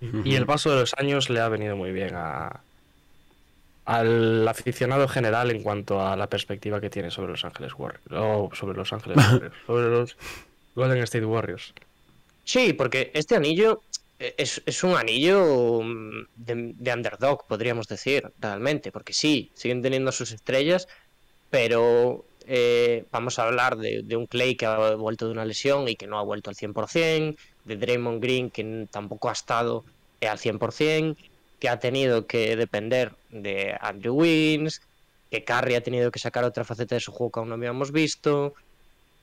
Y el paso de los años le ha venido muy bien a, al aficionado general en cuanto a la perspectiva que tiene sobre los Ángeles Warriors. O sobre los Ángeles Warriors. sobre los Golden State Warriors. Sí, porque este anillo es, es un anillo mm, de, de underdog, podríamos decir, realmente, porque sí, siguen teniendo sus estrellas, pero eh, vamos a hablar de, un Clay que ha vuelto de una lesión y que no ha vuelto al 100%, de Draymond Green que tampoco ha estado eh, al 100%, que ha tenido que depender de Andrew Wiggins, que Curry ha tenido que sacar otra faceta de su juego que aún no habíamos visto,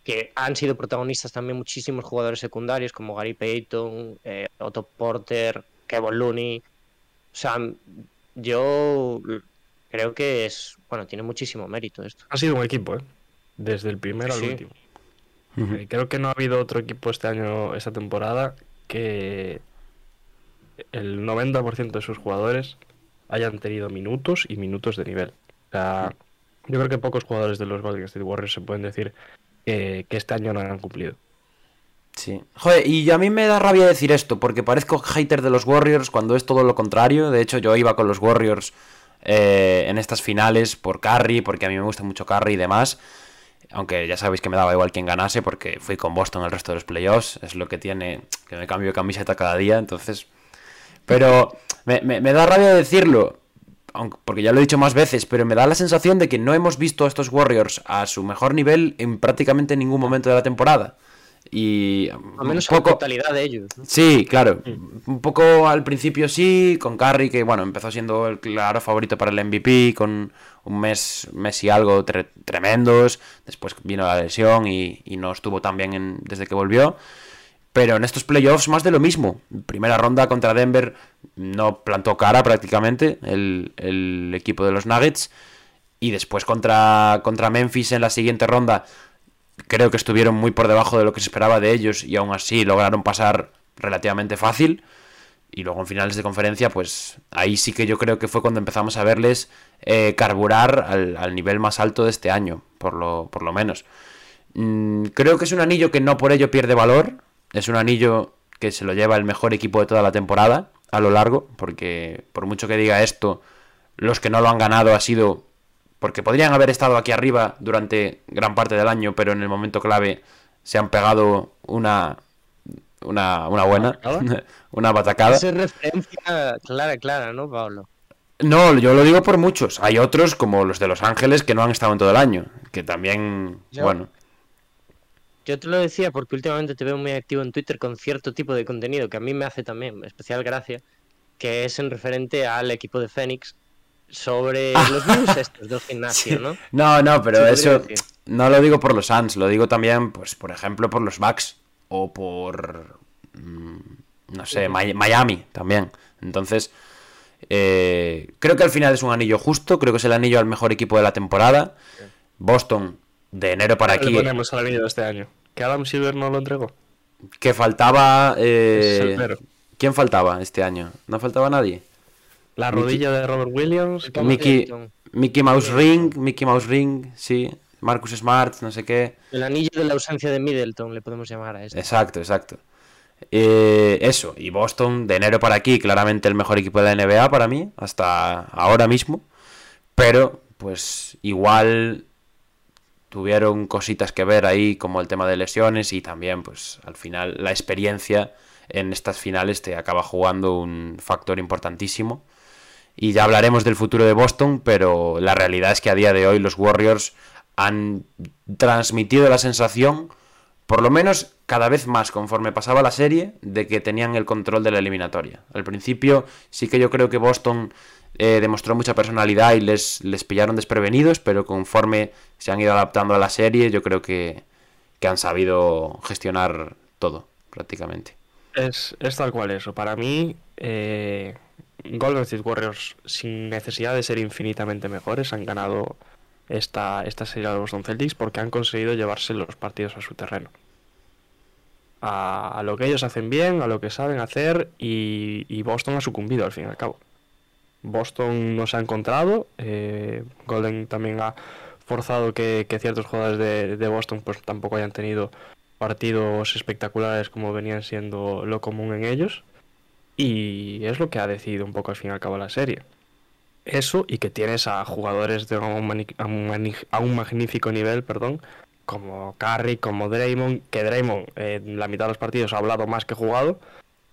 que han sido protagonistas también muchísimos jugadores secundarios como Gary Payton, eh, Otto Porter, Kevin Looney. O sea, yo creo que es, bueno, tiene muchísimo mérito esto. Ha sido un equipo, ¿eh? Desde el primero al último. Eh, Creo que no ha habido otro equipo este año, esta temporada, que el 90% de sus jugadores hayan tenido minutos y minutos de nivel. O sea, yo creo que pocos jugadores de los Golden State Warriors se pueden decir que, este año no han cumplido. Sí. Joder, y a mí me da rabia decir esto, porque parezco hater de los Warriors cuando es todo lo contrario. De hecho, yo iba con los Warriors eh, en estas finales por Curry, porque a mí me gusta mucho Curry y demás. Aunque ya sabéis que me daba igual quien ganase, porque fui con Boston el resto de los playoffs. Es lo que tiene, que me cambio de camiseta cada día, entonces... Pero me da rabia decirlo, aunque- porque ya lo he dicho más veces, pero me da la sensación de que no hemos visto a estos Warriors a su mejor nivel en prácticamente ningún momento de la temporada. Y Al menos un la poco... totalidad de ellos. ¿no? Sí, claro. Un poco al principio sí, con Curry, que bueno, empezó siendo el claro favorito para el MVP, con un mes, mes y algo tre- tremendos. Después vino la lesión y, y no estuvo tan bien en- desde que volvió. Pero en estos playoffs más de lo mismo. Primera ronda contra Denver no plantó cara prácticamente el, equipo de los Nuggets. Y después contra, contra Memphis en la siguiente ronda creo que estuvieron muy por debajo de lo que se esperaba de ellos y aún así lograron pasar relativamente fácil. Y luego en finales de conferencia, pues ahí sí que yo creo que fue cuando empezamos a verles eh, carburar al, al nivel más alto de este año, por lo, por lo menos. Mm, creo que es un anillo que no por ello pierde valor. Es un anillo que se lo lleva el mejor equipo de toda la temporada a lo largo, porque por mucho que diga esto, los que no lo han ganado ha sido porque podrían haber estado aquí arriba durante gran parte del año, pero en el momento clave se han pegado una una, una buena, una batacada. Esa es referencia clara, clara, ¿no, Pablo? No, yo lo digo por muchos. Hay otros, como los de Los Ángeles, que no han estado en todo el año. Que también, Yo- bueno. Yo te lo decía porque últimamente te veo muy activo en Twitter con cierto tipo de contenido que a mí me hace también especial gracia, que es en referente al equipo de Fénix sobre los virus estos del gimnasio, ¿no? No, no, pero eso decir. no lo digo por los Suns, lo digo también, pues, por ejemplo, por los Bucks o por, mm, no sé, Mi- Miami también. Entonces, eh, creo que al final es un anillo justo, creo que es el anillo al mejor equipo de la temporada. Boston, de enero para Le aquí, ponemos al anillo de este año. Que Adam Silver no lo entregó. que faltaba... eh. ¿Quién faltaba este año? ¿No faltaba nadie? La rodilla de Robert Williams. Mickey, Mouse Ring, Mickey Mouse Ring, sí. Marcus Smart, no sé qué. El anillo de la ausencia de Middleton, le podemos llamar a este. Exacto, exacto. Eh, eso, y Boston, de enero para aquí, claramente el mejor equipo de la NBA para mí, hasta ahora mismo. Pero, pues, igual tuvieron cositas que ver ahí, como el tema de lesiones, y también, pues, al final, la experiencia en estas finales te acaba jugando un factor importantísimo. Y ya hablaremos del futuro de Boston, pero la realidad es que a día de hoy los Warriors han transmitido la sensación, por lo menos cada vez más conforme pasaba la serie, de que tenían el control de la eliminatoria. Al principio sí que yo creo que Boston eh, demostró mucha personalidad y les, les pillaron desprevenidos, pero conforme se han ido adaptando a la serie, yo creo que, que han sabido gestionar todo, prácticamente. Es, es tal cual eso. Para mí, eh, Golden State Warriors, sin necesidad de ser infinitamente mejores, han ganado esta, esta serie de Boston Celtics porque han conseguido llevarse los partidos a su terreno. A, a lo que ellos hacen bien, a lo que saben hacer y, y Boston ha sucumbido al fin y al cabo. Boston no se ha encontrado, eh, Golden también ha forzado que, ciertos jugadores de, Boston pues tampoco hayan tenido partidos espectaculares como venían siendo lo común en ellos. Y es lo que ha decidido un poco al fin y al cabo la serie. Eso y que tienes a jugadores de un, a un magnífico nivel, perdón, como Curry, como Draymond, que Draymond eh, en la mitad de los partidos ha hablado más que jugado,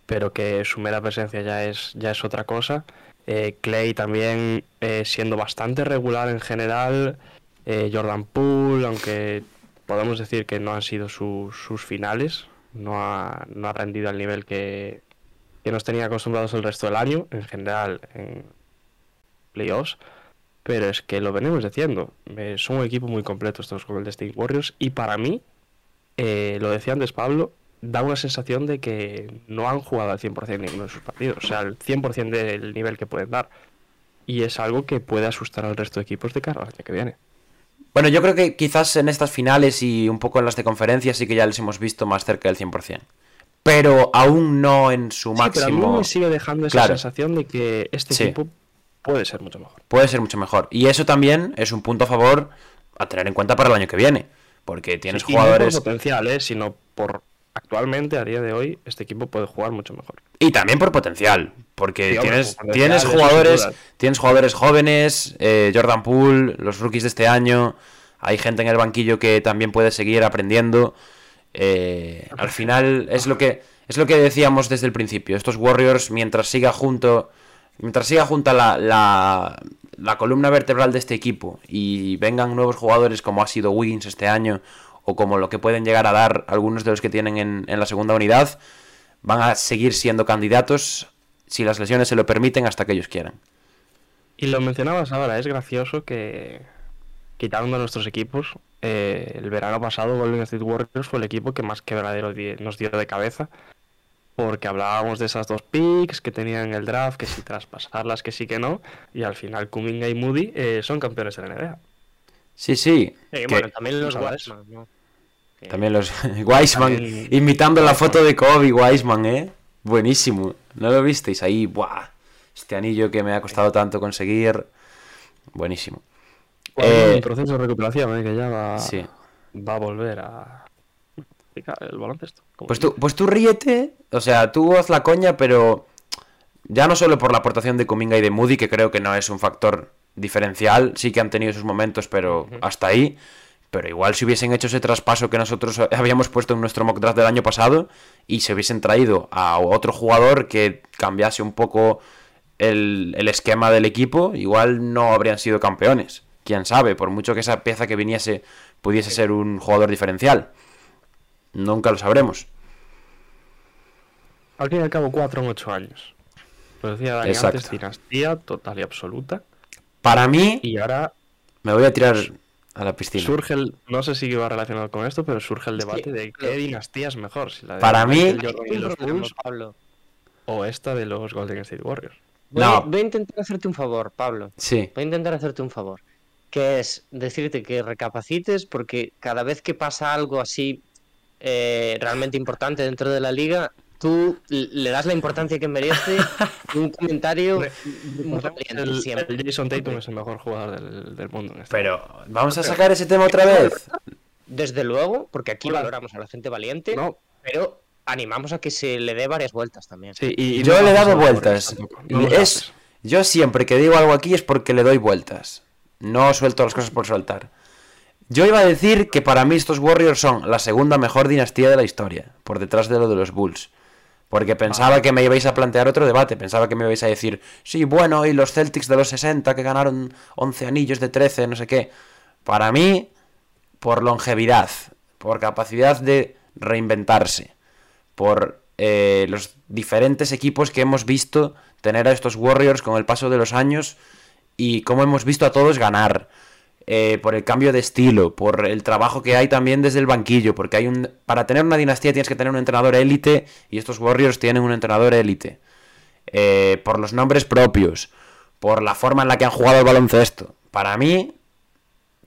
pero que su mera presencia ya es, ya es otra cosa. Eh, Clay también eh, siendo bastante regular en general. Eh, Jordan Poole, aunque podemos decir que no han sido su- sus finales, no ha, no ha rendido al nivel que, que nos tenía acostumbrados el resto del año, en general en playoffs. Pero es que lo venimos diciendo, son un equipo muy completo estos Golden State Warriors y para mí, lo decía antes Pablo, da una sensación de que no han jugado al 100% ninguno de sus partidos, o sea, al 100% del nivel que pueden dar. Y es algo que puede asustar al resto de equipos de cara al año que viene. Bueno, yo creo que quizás en estas finales y un poco en las de conferencia sí que ya les hemos visto más cerca del 100%. Pero aún no en su Sí, pero a mí máximo. me sigue dejando esa Claro. sensación de que este Sí. equipo puede ser mucho mejor. Puede ser mucho mejor. Y eso también es un punto a favor a tener en cuenta para el año que viene. Porque tienes Y no jugadores. por potencial, ¿eh? sino por actualmente, a día de hoy, este equipo puede jugar mucho mejor. Y también por potencial, porque Sí, tienes, jugadores, tienes jugadores jóvenes, eh, Jordan Poole, los rookies de este año, hay gente en el banquillo que también puede seguir aprendiendo. Eh, al final es lo que es lo que decíamos desde el principio. Estos Warriors, mientras siga junto, mientras siga junta la, la, la columna vertebral de este equipo y vengan nuevos jugadores como ha sido Wiggins este año o como lo que pueden llegar a dar algunos de los que tienen en, en la segunda unidad, van a seguir siendo candidatos si las lesiones se lo permiten hasta que ellos quieran. Y lo mencionabas ahora, es gracioso que, quitando nuestros equipos, eh, el verano pasado Golden State Warriors fue el equipo que más quebradero nos dio de cabeza. Porque hablábamos de esas dos picks que tenían en el draft, que si traspasarlas, que sí que no. Y al final Kuminga y Moody eh, son campeones de la NBA. Sí, sí. Eh, que bueno, también los Wiseman, ¿no? Que- También los Wiseman, También- imitando la foto de Kobe Wiseman, ¿eh? Buenísimo. ¿No lo visteis? Ahí, ¡buah! Este anillo que me ha costado tanto conseguir. Buenísimo. Eh, Eh, un proceso de recuperación, eh, que ya va, sí. va a volver a el baloncesto. Pues tú, pues tú ríete, o sea, tú haz la coña, pero ya no solo por la aportación de Kuminga y de Moody, que creo que no es un factor diferencial, sí que han tenido sus momentos, pero hasta ahí. Pero igual si hubiesen hecho ese traspaso que nosotros habíamos puesto en nuestro mock draft del año pasado y se hubiesen traído a otro jugador que cambiase un poco el, el esquema del equipo, igual no habrían sido campeones. Quién sabe, por mucho que esa pieza que viniese pudiese ser un jugador diferencial. Nunca lo sabremos. Al fin y al cabo, 4 en 8 años. Lo decía Dani Exacto. antes, dinastía total y absoluta. Para mí, Y ahora me voy a tirar a la piscina. surge el. No sé si va relacionado con esto, pero surge el debate de qué dinastía es mejor. Si la de Para mí- los Bulls Pablo. o esta de los Golden State Warriors. Voy, No. voy a intentar hacerte un favor, Pablo. Sí, Voy a intentar hacerte un favor. Que es decirte que recapacites porque cada vez que pasa algo así eh, realmente importante dentro de la liga, tú le das la importancia que merece y un comentario muy valiente El, siempre. el Jason Tatum es el mejor jugador del, del mundo. en este pero vamos a sacar ese tema otra vez. Desde luego, porque aquí Hola. valoramos a la gente valiente, No, pero animamos a que se le dé varias vueltas también. sí, y, y Yo no le he dado vueltas. No Es, yo siempre que digo algo aquí es porque le doy vueltas. No suelto las cosas por soltar. Yo iba a decir que para mí estos Warriors son la segunda mejor dinastía de la historia, por detrás de lo de los Bulls. Porque pensaba que me ibais a plantear otro debate, pensaba que me ibais a decir, sí, bueno, y los Celtics de los 60 que ganaron 11 anillos de 13, no sé qué. Para mí, por longevidad, por capacidad de reinventarse, por eh, los diferentes equipos que hemos visto tener a estos Warriors con el paso de los años y cómo hemos visto a todos ganar, eh, por el cambio de estilo, por el trabajo que hay también desde el banquillo, porque hay un para tener una dinastía tienes que tener un entrenador élite y estos Warriors tienen un entrenador élite, Eh, por los nombres propios, por la forma en la que han jugado el baloncesto. Para mí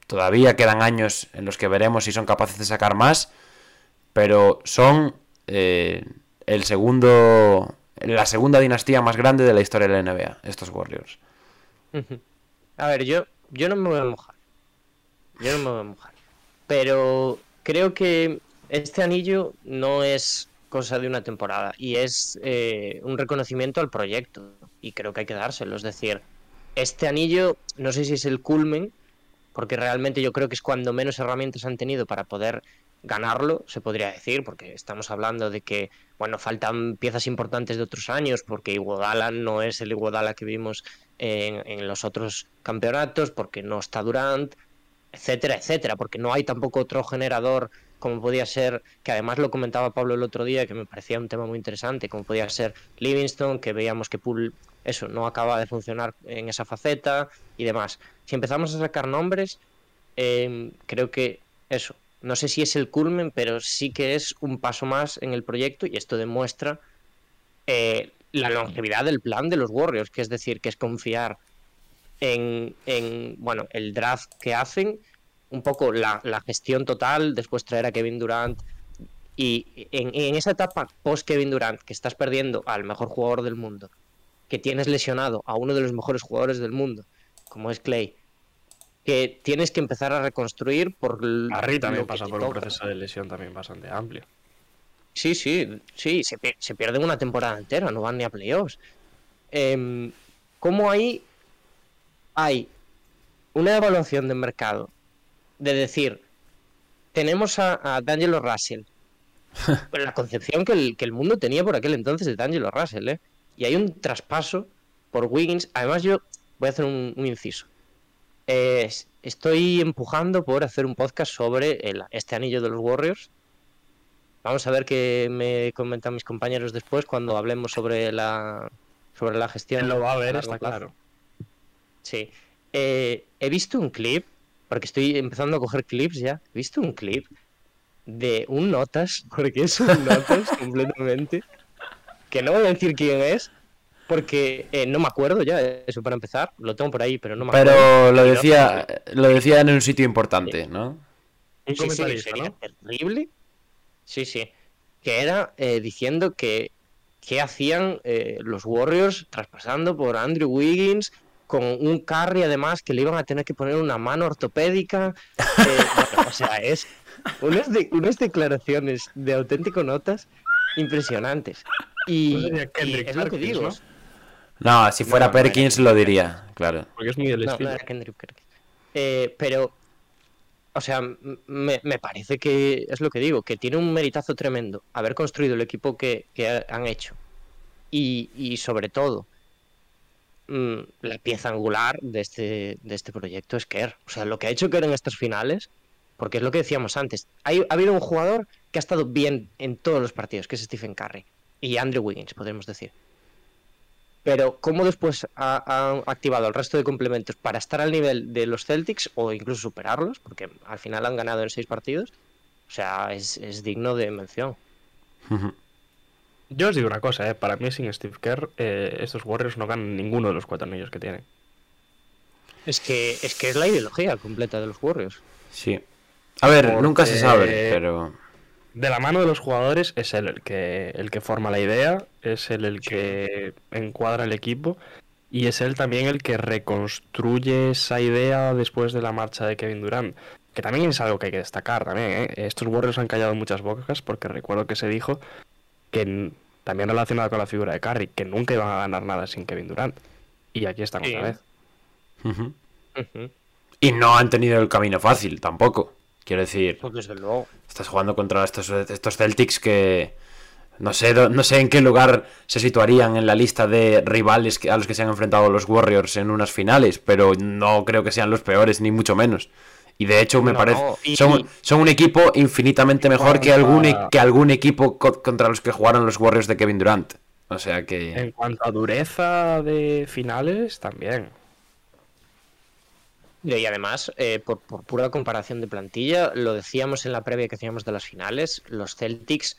todavía quedan años en los que veremos si son capaces de sacar más, pero son eh, el segundo, la segunda dinastía más grande de la historia de la NBA, estos Warriors. A ver, yo, yo no me voy a mojar. Yo no me voy a mojar. Pero creo que este anillo no es cosa de una temporada y es eh, un reconocimiento al proyecto. Y creo que hay que dárselo. Es decir, este anillo, no sé si es el culmen, porque realmente yo creo que es cuando menos herramientas han tenido para poder ganarlo, se podría decir, porque estamos hablando de que, bueno, faltan piezas importantes de otros años, porque Iguodala no es el Iguodala que vimos en, en los otros campeonatos, porque no está Durant, etcétera, etcétera, porque no hay tampoco otro generador como podía ser, que además lo comentaba Pablo el otro día, que me parecía un tema muy interesante, como podía ser Livingston, que veíamos que Poole, eso, no acaba de funcionar en esa faceta y demás. Si empezamos a sacar nombres, eh, creo que eso, no sé si es el culmen, pero sí que es un paso más en el proyecto y esto demuestra eh, la longevidad del plan de los Warriors, que es decir, que es confiar en, en, bueno, el draft que hacen, un poco la, la gestión total, después traer a Kevin Durant y en, en esa etapa post Kevin Durant, que estás perdiendo al mejor jugador del mundo, que tienes lesionado a uno de los mejores jugadores del mundo, como es Clay, que tienes que empezar a reconstruir por Harry también pasa por un proceso de lesión también bastante amplio. Sí, sí, sí, se pierden una temporada entera, no van ni a playoffs. Em, ¿Cómo ahí hay una evaluación de mercado de decir, tenemos a, a D'Angelo Russell, la concepción que el, que el mundo tenía por aquel entonces de D'Angelo Russell, ¿eh? Y hay un traspaso por Wiggins. Además, yo voy a hacer un, un inciso. Eh, es- estoy empujando por hacer un podcast sobre el- este anillo de los Warriors. Vamos a ver qué me comentan mis compañeros después cuando hablemos sobre la sobre la gestión. Él lo va a ver, está plazo. claro. Sí. Eh, he visto un clip, porque estoy empezando a coger clips ya. He visto un clip de un Notas, porque es un Notas completamente. Que no voy a decir quién es, porque eh, no me acuerdo ya, eso para empezar. Lo tengo por ahí, pero no me acuerdo. Pero lo decía, lo decía en un sitio importante, ¿no? Un Sí, sí, comentarista, sería ¿no? terrible. Sí, sí. Que era eh, diciendo que qué hacían eh, los Warriors traspasando por Andrew Wiggins con un carry además que le iban a tener que poner una mano ortopédica. Eh, bueno, o sea, es unas, de- unas declaraciones de auténtico notas impresionantes. Y, Pues es lo que digo. ¿no? No, si fuera No, Perkins lo diría, claro. Porque es muy el No, estilo. no Kendrick. Eh, pero, o sea, me, me parece que es lo que digo, que tiene un meritazo tremendo haber construido el equipo que, que ha- han hecho. Y, y sobre todo, mm, la pieza angular de este, de este proyecto es Kerr. O sea, lo que ha hecho Kerr en estas finales, porque es lo que decíamos antes, hay, ha habido un jugador que ha estado bien en todos los partidos, que es Stephen Curry. Y Andrew Wiggins, podemos decir. Pero cómo después ha activado el resto de complementos para estar al nivel de los Celtics o incluso superarlos, porque al final han ganado en seis partidos, o sea, es, es digno de mención. Yo os digo una cosa, ¿eh? para mí sin Steve Kerr, eh, estos Warriors no ganan ninguno de los cuatro anillos que tienen. Es que es, que es la ideología completa de los Warriors. Sí. A ver, Porque- nunca se sabe, pero... De la mano de los jugadores es él el que, el que forma la idea, es él el que encuadra el equipo y es él también el que reconstruye esa idea después de la marcha de Kevin Durant. Que también es algo que hay que destacar también, ¿eh? Estos Warriors han callado muchas bocas porque recuerdo que se dijo que también relacionado con la figura de Curry, que nunca iban a ganar nada sin Kevin Durant. Y aquí están Sí. otra vez. Y no han tenido el camino fácil tampoco. Quiero decir, Pues desde luego. estás jugando contra estos, estos Celtics que no sé, no sé en qué lugar se situarían en la lista de rivales a los que se han enfrentado los Warriors en unas finales, pero no creo que sean los peores, ni mucho menos. Y de hecho me No, parece y- son, son un equipo infinitamente mejor que algún, e- que algún equipo co- contra los que jugaron los Warriors de Kevin Durant. O sea que En cuanto a dureza de finales, también. Y además, eh, por, por pura comparación de plantilla, lo decíamos en la previa que hacíamos de las finales, los Celtics,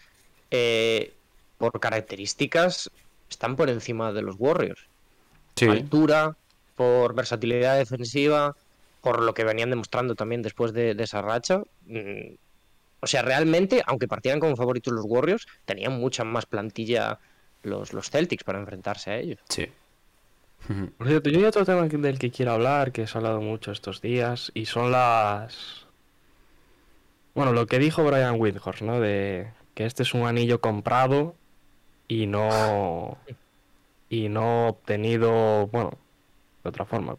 eh, por características, están por encima de los Warriors. sí. Altura, por versatilidad defensiva, por lo que venían demostrando también después de, de esa racha. Mm, O sea, realmente, aunque partieran como favoritos los Warriors, tenían mucha más plantilla los, los Celtics para enfrentarse a ellos. Sí. Por cierto, yo hay otro tema del que quiero hablar, que se ha hablado mucho estos días, y son las... Bueno, lo que dijo Brian Windhorst, ¿no? De que este es un anillo comprado y no... y no obtenido, bueno, de otra forma.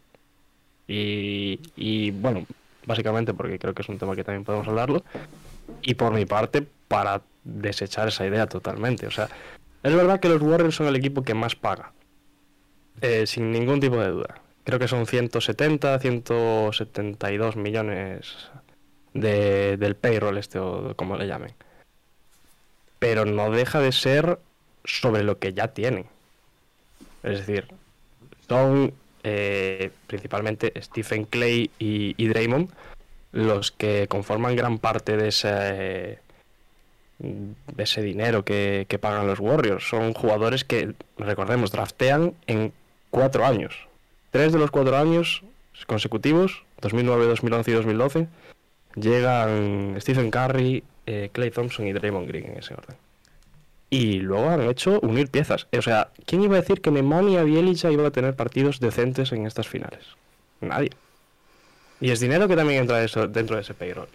Y, bueno, básicamente porque creo que es un tema que también podemos hablarlo. Y por mi parte, para desechar esa idea totalmente. O sea, es verdad que los Warriors son el equipo que más paga. Eh, sin ningún tipo de duda. Creo que son 170, 172 millones de, del payroll este o como le llamen. Pero no deja de ser sobre lo que ya tienen. Es decir, son eh, principalmente Stephen Clay y, Draymond los que conforman gran parte de ese, de ese dinero que, pagan los Warriors. Son jugadores que, recordemos, draftean en cuatro años. Tres de los cuatro años consecutivos, 2009, 2011 y 2012, llegan Stephen Curry, eh, Clay Thompson y Draymond Green en ese orden. Y luego han hecho unir piezas. O sea, ¿quién iba a decir que Nemanja Bielica iba a tener partidos decentes en estas finales? Nadie. Y es dinero que también entra eso, dentro de ese payroll.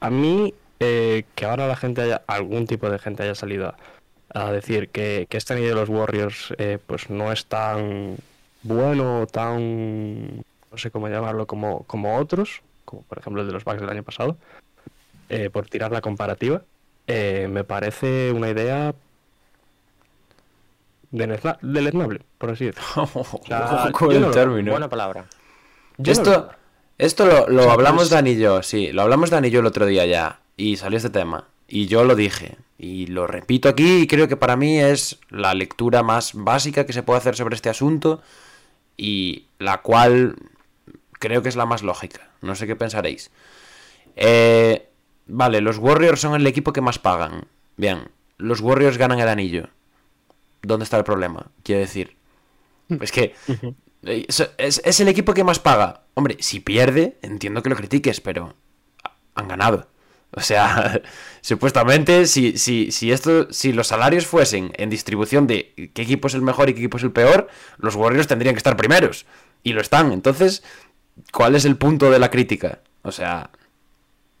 A mí, eh, que ahora la gente haya, algún tipo de gente haya salido a, decir que, que este anillo de los Warriors eh, pues no es tan bueno, tan, no sé cómo llamarlo, como, como otros, como por ejemplo el de los Bucks del año pasado, eh, por tirar la comparativa, eh, me parece una idea deleznable, por así decirlo. sea, con el no término. Buena palabra. Yo no Esto, esto lo, lo O sea, hablamos pues- Dani y yo, sí, lo hablamos Dani y yo el otro día ya, y salió este tema, y yo lo dije, y lo repito aquí, y creo que para mí es la lectura más básica que se puede hacer sobre este asunto, y la cual creo que es la más lógica, no sé qué pensaréis. Eh, vale, los Warriors son el equipo que más pagan, bien, los Warriors ganan el anillo. ¿Dónde está el problema? Quiero decir, es que eh, Es, es- es el equipo que más paga. Hombre, si pierde, entiendo que lo critiques, pero han ganado. O sea, supuestamente, si, si, si, esto, si los salarios fuesen en distribución de qué equipo es el mejor y qué equipo es el peor, los Warriors tendrían que estar primeros. Y lo están. Entonces, ¿cuál es el punto de la crítica? O sea,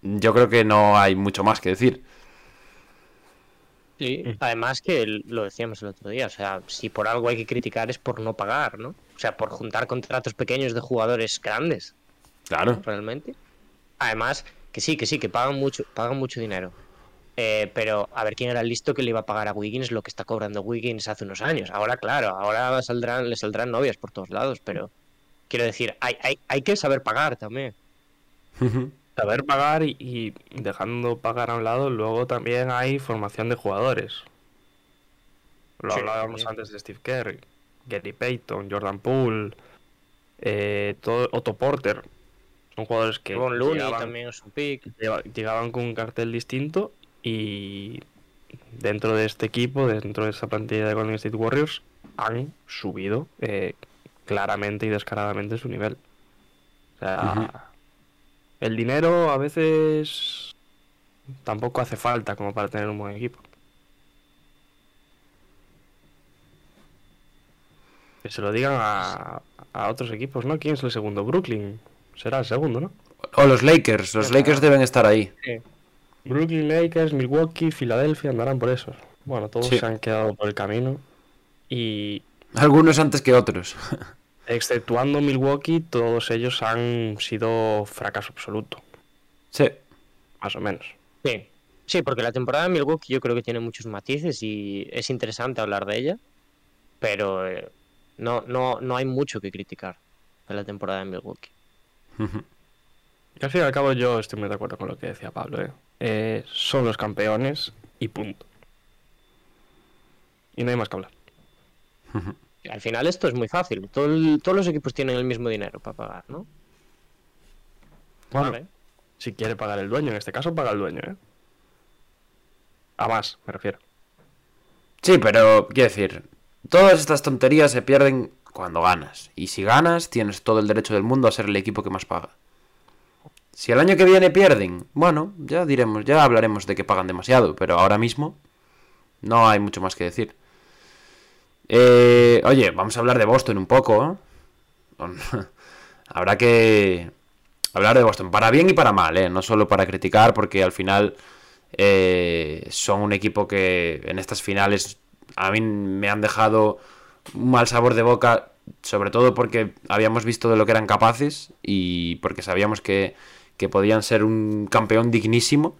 yo creo que no hay mucho más que decir. Sí, además que lo decíamos el otro día, o sea, si por algo hay que criticar es por no pagar, ¿no? O sea, por juntar contratos pequeños de jugadores grandes. Claro. Realmente. Además, que sí, que sí, que pagan mucho, pagan mucho dinero. Eh, pero a ver quién era el listo que le iba a pagar a Wiggins lo que está cobrando Wiggins hace unos años. Ahora, claro, ahora saldrán, le saldrán novias por todos lados, pero quiero decir, hay, hay, hay que saber pagar también. saber pagar y, dejando pagar a un lado, luego también hay formación de jugadores. Lo hablábamos antes de Steve Kerr, Gary Payton, Jordan Poole, eh, todo, Otto Porter. Son jugadores que llegaban, también es un pick. llegaban con un cartel distinto y dentro de este equipo, dentro de esa plantilla de Golden State Warriors, han subido eh, claramente y descaradamente su nivel. O sea, el dinero a veces tampoco hace falta como para tener un buen equipo. Que se lo digan a, otros equipos, ¿no? ¿Quién es el segundo? Brooklyn. Será el segundo, ¿no? O los Lakers. Los Lakers deben estar ahí. Brooklyn, Lakers, Milwaukee, Filadelfia andarán por eso. Bueno, todos se han quedado por el camino. Y. Algunos antes que otros. exceptuando Milwaukee, todos ellos han sido fracaso absoluto. Sí. Más o menos. Sí. Sí, porque la temporada de Milwaukee yo creo que tiene muchos matices y es interesante hablar de ella, pero eh, no, no, no hay mucho que criticar de la temporada de Milwaukee. al fin y al cabo yo estoy muy de acuerdo con lo que decía Pablo. ¿eh? Eh, son los campeones y punto. Y no hay más que hablar. Al final esto es muy fácil. todos los equipos tienen el mismo dinero para pagar, ¿no? Bueno, si quiere pagar el dueño, en este caso paga el dueño, ¿eh? A más, me refiero. Sí, pero quiero decir, todas estas tonterías se pierden cuando ganas. Y si ganas, tienes todo el derecho del mundo a ser el equipo que más paga. Si el año que viene pierden, bueno, ya diremos, ya hablaremos de que pagan demasiado, pero ahora mismo no hay mucho más que decir. Eh, oye, vamos a hablar de Boston un poco. Habrá que hablar de Boston, para bien y para mal, ¿eh? no solo para criticar, porque al final eh, son un equipo que en estas finales a mí me han dejado un mal sabor de boca, sobre todo porque habíamos visto de lo que eran capaces y porque sabíamos que, que podían ser un campeón dignísimo.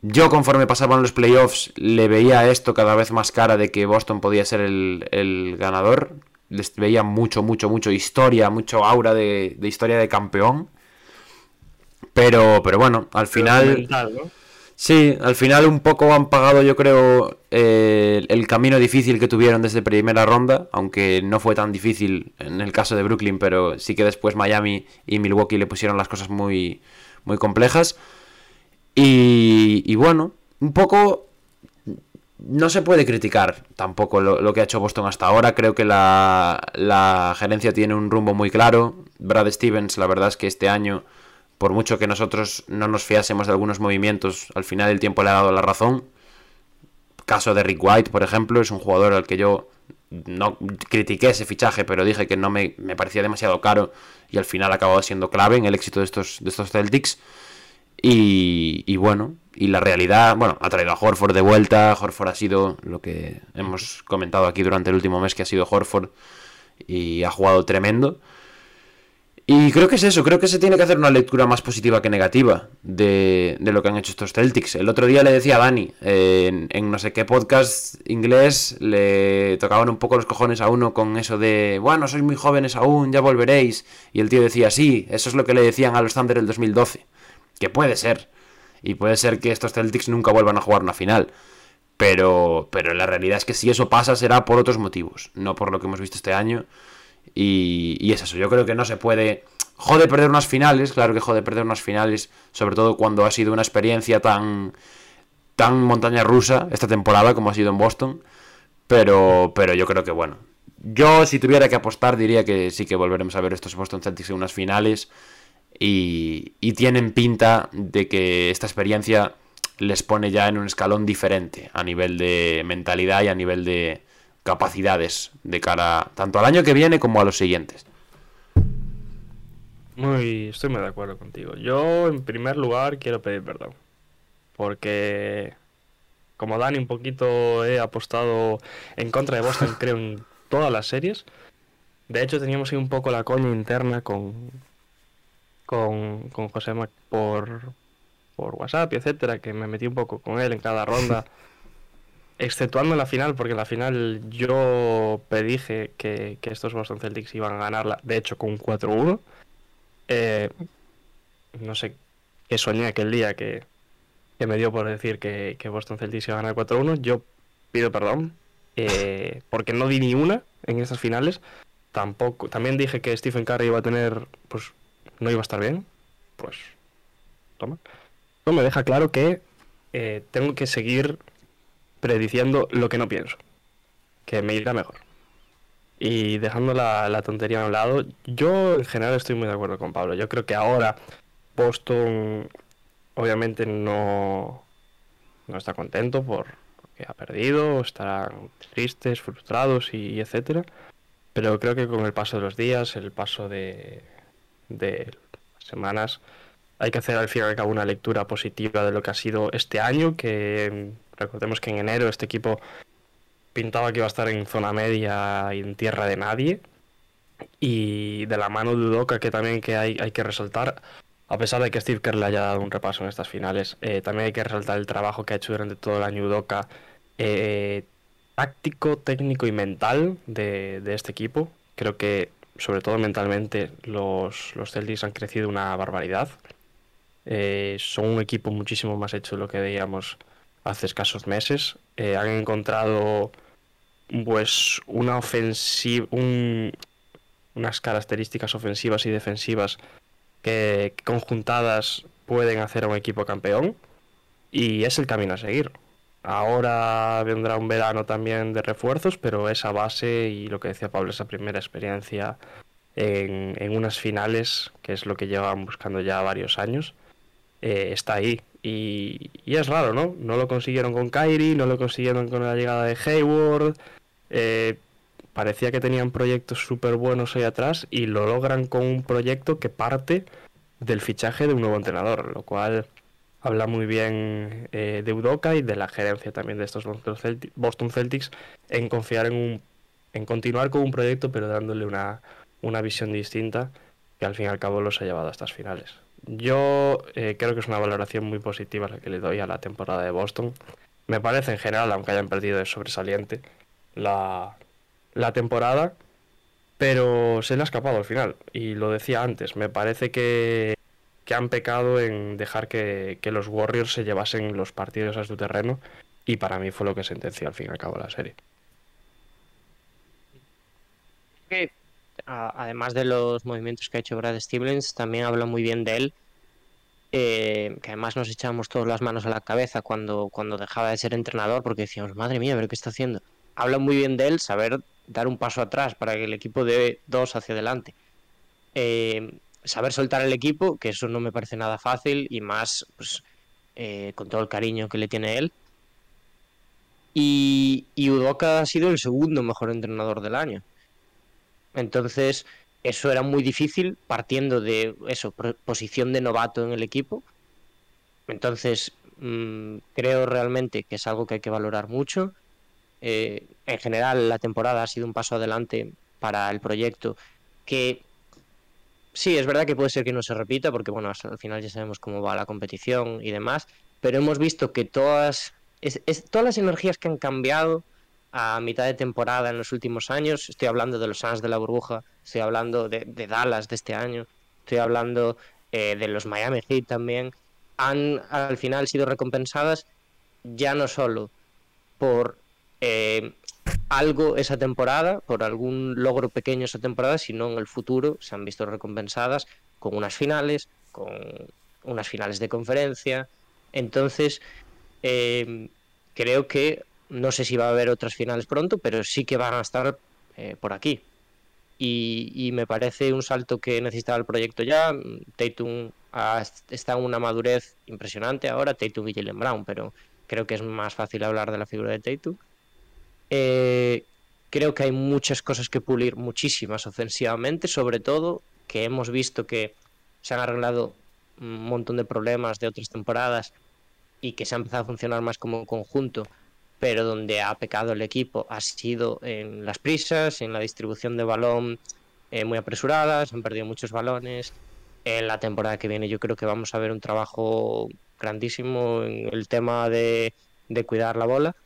Yo conforme pasaban los playoffs le veía esto cada vez más cara de que Boston podía ser el, ganador. Les veía mucho, mucho, mucho historia, mucho aura de, historia de campeón. Pero, pero bueno, al final... Sí, al final un poco han pagado yo creo eh, el camino difícil que tuvieron desde primera ronda, aunque no fue tan difícil en el caso de Brooklyn, pero sí que después Miami y Milwaukee le pusieron las cosas muy, muy complejas. Y, bueno, un poco no se puede criticar tampoco lo, que ha hecho Boston hasta ahora. Creo que la, gerencia tiene un rumbo muy claro. Brad Stevens, la verdad es que este año, por mucho que nosotros no nos fiásemos de algunos movimientos, al final el tiempo le ha dado la razón. Caso de Rick White, por ejemplo, es un jugador al que yo no critiqué ese fichaje, pero dije que no me, me parecía demasiado caro y al final ha acabado siendo clave en el éxito de estos, de estos Celtics. Y, bueno, y la realidad, bueno, ha traído a Horford de vuelta. Horford ha sido lo que hemos comentado aquí durante el último mes que ha sido Horford y ha jugado tremendo. Y creo que es eso, creo que se tiene que hacer una lectura más positiva que negativa de, lo que han hecho estos Celtics. El otro día le decía a Dani, en, en, no sé qué podcast inglés, le tocaban un poco los cojones a uno con eso de, bueno, sois muy jóvenes aún, ya volveréis. Y el tío decía, sí, eso es lo que le decían a los Thunder el 2012. Que puede ser. Y puede ser que estos Celtics nunca vuelvan a jugar una final. Pero, pero la realidad es que si eso pasa será por otros motivos, no por lo que hemos visto este año. Y, y es eso, yo creo que no se puede... Jode perder unas finales, claro que jode perder unas finales, sobre todo cuando ha sido una experiencia tan, tan montaña rusa esta temporada como ha sido en Boston. Pero, pero yo creo que bueno. Yo si tuviera que apostar diría que sí que volveremos a ver estos Boston Celtics en unas finales. Y, tienen pinta de que esta experiencia les pone ya en un escalón diferente a nivel de mentalidad y a nivel de capacidades de cara tanto al año que viene como a los siguientes. Muy, estoy muy de acuerdo contigo. Yo, en primer lugar, quiero pedir perdón. Porque como Dani un poquito he apostado en contra de Boston, creo, en todas las series. De hecho, teníamos ahí un poco la coña interna con, con, con José por, por WhatsApp y etcétera, que me metí un poco con él en cada ronda, exceptuando en la final, porque en la final yo predije que, que estos Boston Celtics iban a ganarla, de hecho con un 4-1. Eh, no sé qué soñé aquel día que, que me dio por decir que, que Boston Celtics iba a ganar 4-1. Yo pido perdón, eh, porque no di ni una en esas finales. Tampoco, también dije que Stephen Curry iba a tener, pues, no iba a estar bien. Pues, toma. Esto me deja claro que eh, tengo que seguir prediciendo lo que no pienso. Que me irá mejor. Y dejando la, la, tontería a un lado, yo en general estoy muy de acuerdo con Pablo. Yo creo que ahora Boston obviamente no, no está contento por que ha perdido, estarán tristes, frustrados y, y, etcétera. Pero creo que con el paso de los días, el paso de, de semanas, hay que hacer al fin y al cabo una lectura positiva de lo que ha sido este año, que recordemos que en enero este equipo pintaba que iba a estar en zona media y en tierra de nadie. Y de la mano de Udoka, que también que hay, hay que resaltar, a pesar de que Steve Kerr le haya dado un repaso en estas finales, eh, también hay que resaltar el trabajo que ha hecho durante todo el año Udoka, eh, táctico, técnico y mental de, de, este equipo. Creo que, sobre todo mentalmente, los, los Celtics han crecido una barbaridad. Eh, son un equipo muchísimo más hecho de lo que veíamos hace escasos meses. Eh, han encontrado pues una ofensiva, un, unas características ofensivas y defensivas que, que conjuntadas pueden hacer a un equipo campeón y es el camino a seguir. Ahora vendrá un verano también de refuerzos, pero esa base y lo que decía Pablo, esa primera experiencia en, en unas finales, que es lo que llevan buscando ya varios años, eh, está ahí. Y, y, es raro, ¿no? No lo consiguieron con Kyrie, no lo consiguieron con la llegada de Hayward. Eh, parecía que tenían proyectos súper buenos ahí atrás y lo logran con un proyecto que parte del fichaje de un nuevo entrenador, lo cual habla muy bien eh, de Udoka y de la gerencia también de estos Boston Celtics en confiar en un en continuar con un proyecto pero dándole una, una visión distinta que al fin y al cabo los ha llevado a estas finales. Yo eh, creo que es una valoración muy positiva la que le doy a la temporada de Boston. Me parece en general, aunque hayan perdido de sobresaliente la, la temporada, pero se le ha escapado al final. Y lo decía antes, me parece que, que han pecado en dejar que, que, los Warriors se llevasen los partidos a su terreno y para mí fue lo que sentenció al fin y al cabo la serie. además de los movimientos que ha hecho Brad Stevens, también habla muy bien de él. Eh, que además nos echábamos todas las manos a la cabeza cuando, cuando dejaba de ser entrenador, porque decíamos, madre mía, pero ¿qué está haciendo? Habla muy bien de él, saber dar un paso atrás para que el equipo dé dos hacia adelante. Eh, saber soltar el equipo, que eso no me parece nada fácil, y más pues, eh, con todo el cariño que le tiene él. Y, y ha sido el segundo mejor entrenador del año. Entonces, eso era muy difícil partiendo de eso, posición de novato en el equipo. Entonces, mmm, creo realmente que es algo que hay que valorar mucho. Eh, en general, la temporada ha sido un paso adelante para el proyecto que sí, es verdad que puede ser que no se repita, porque bueno, al final ya sabemos cómo va la competición y demás, pero hemos visto que todas, es, es, todas las energías que han cambiado a mitad de temporada en los últimos años. Estoy hablando de los Suns de la burbuja, estoy hablando de, de Dallas de este año, estoy hablando eh, de los Miami Heat también. Han al final sido recompensadas ya no solo por eh, algo esa temporada, por algún logro pequeño esa temporada, sino en el futuro se han visto recompensadas con unas finales, con unas finales de conferencia. Entonces, eh, creo que no sé si va a haber otras finales pronto, pero sí que van a estar eh, por aquí. Y, me parece un salto que necesitaba el proyecto ya. Tatum está en una madurez impresionante ahora, Tatum y Jalen Brown, pero creo que es más fácil hablar de la figura de Tatum. Eh, creo que hay muchas cosas que pulir, muchísimas ofensivamente, sobre todo que hemos visto que se han arreglado un montón de problemas de otras temporadas y que se ha empezado a funcionar más como conjunto, pero donde ha pecado el equipo ha sido en las prisas, en la distribución de balón eh, muy apresuradas, han perdido muchos balones. En la temporada que viene yo creo que vamos a ver un trabajo grandísimo en el tema de, de cuidar la bola.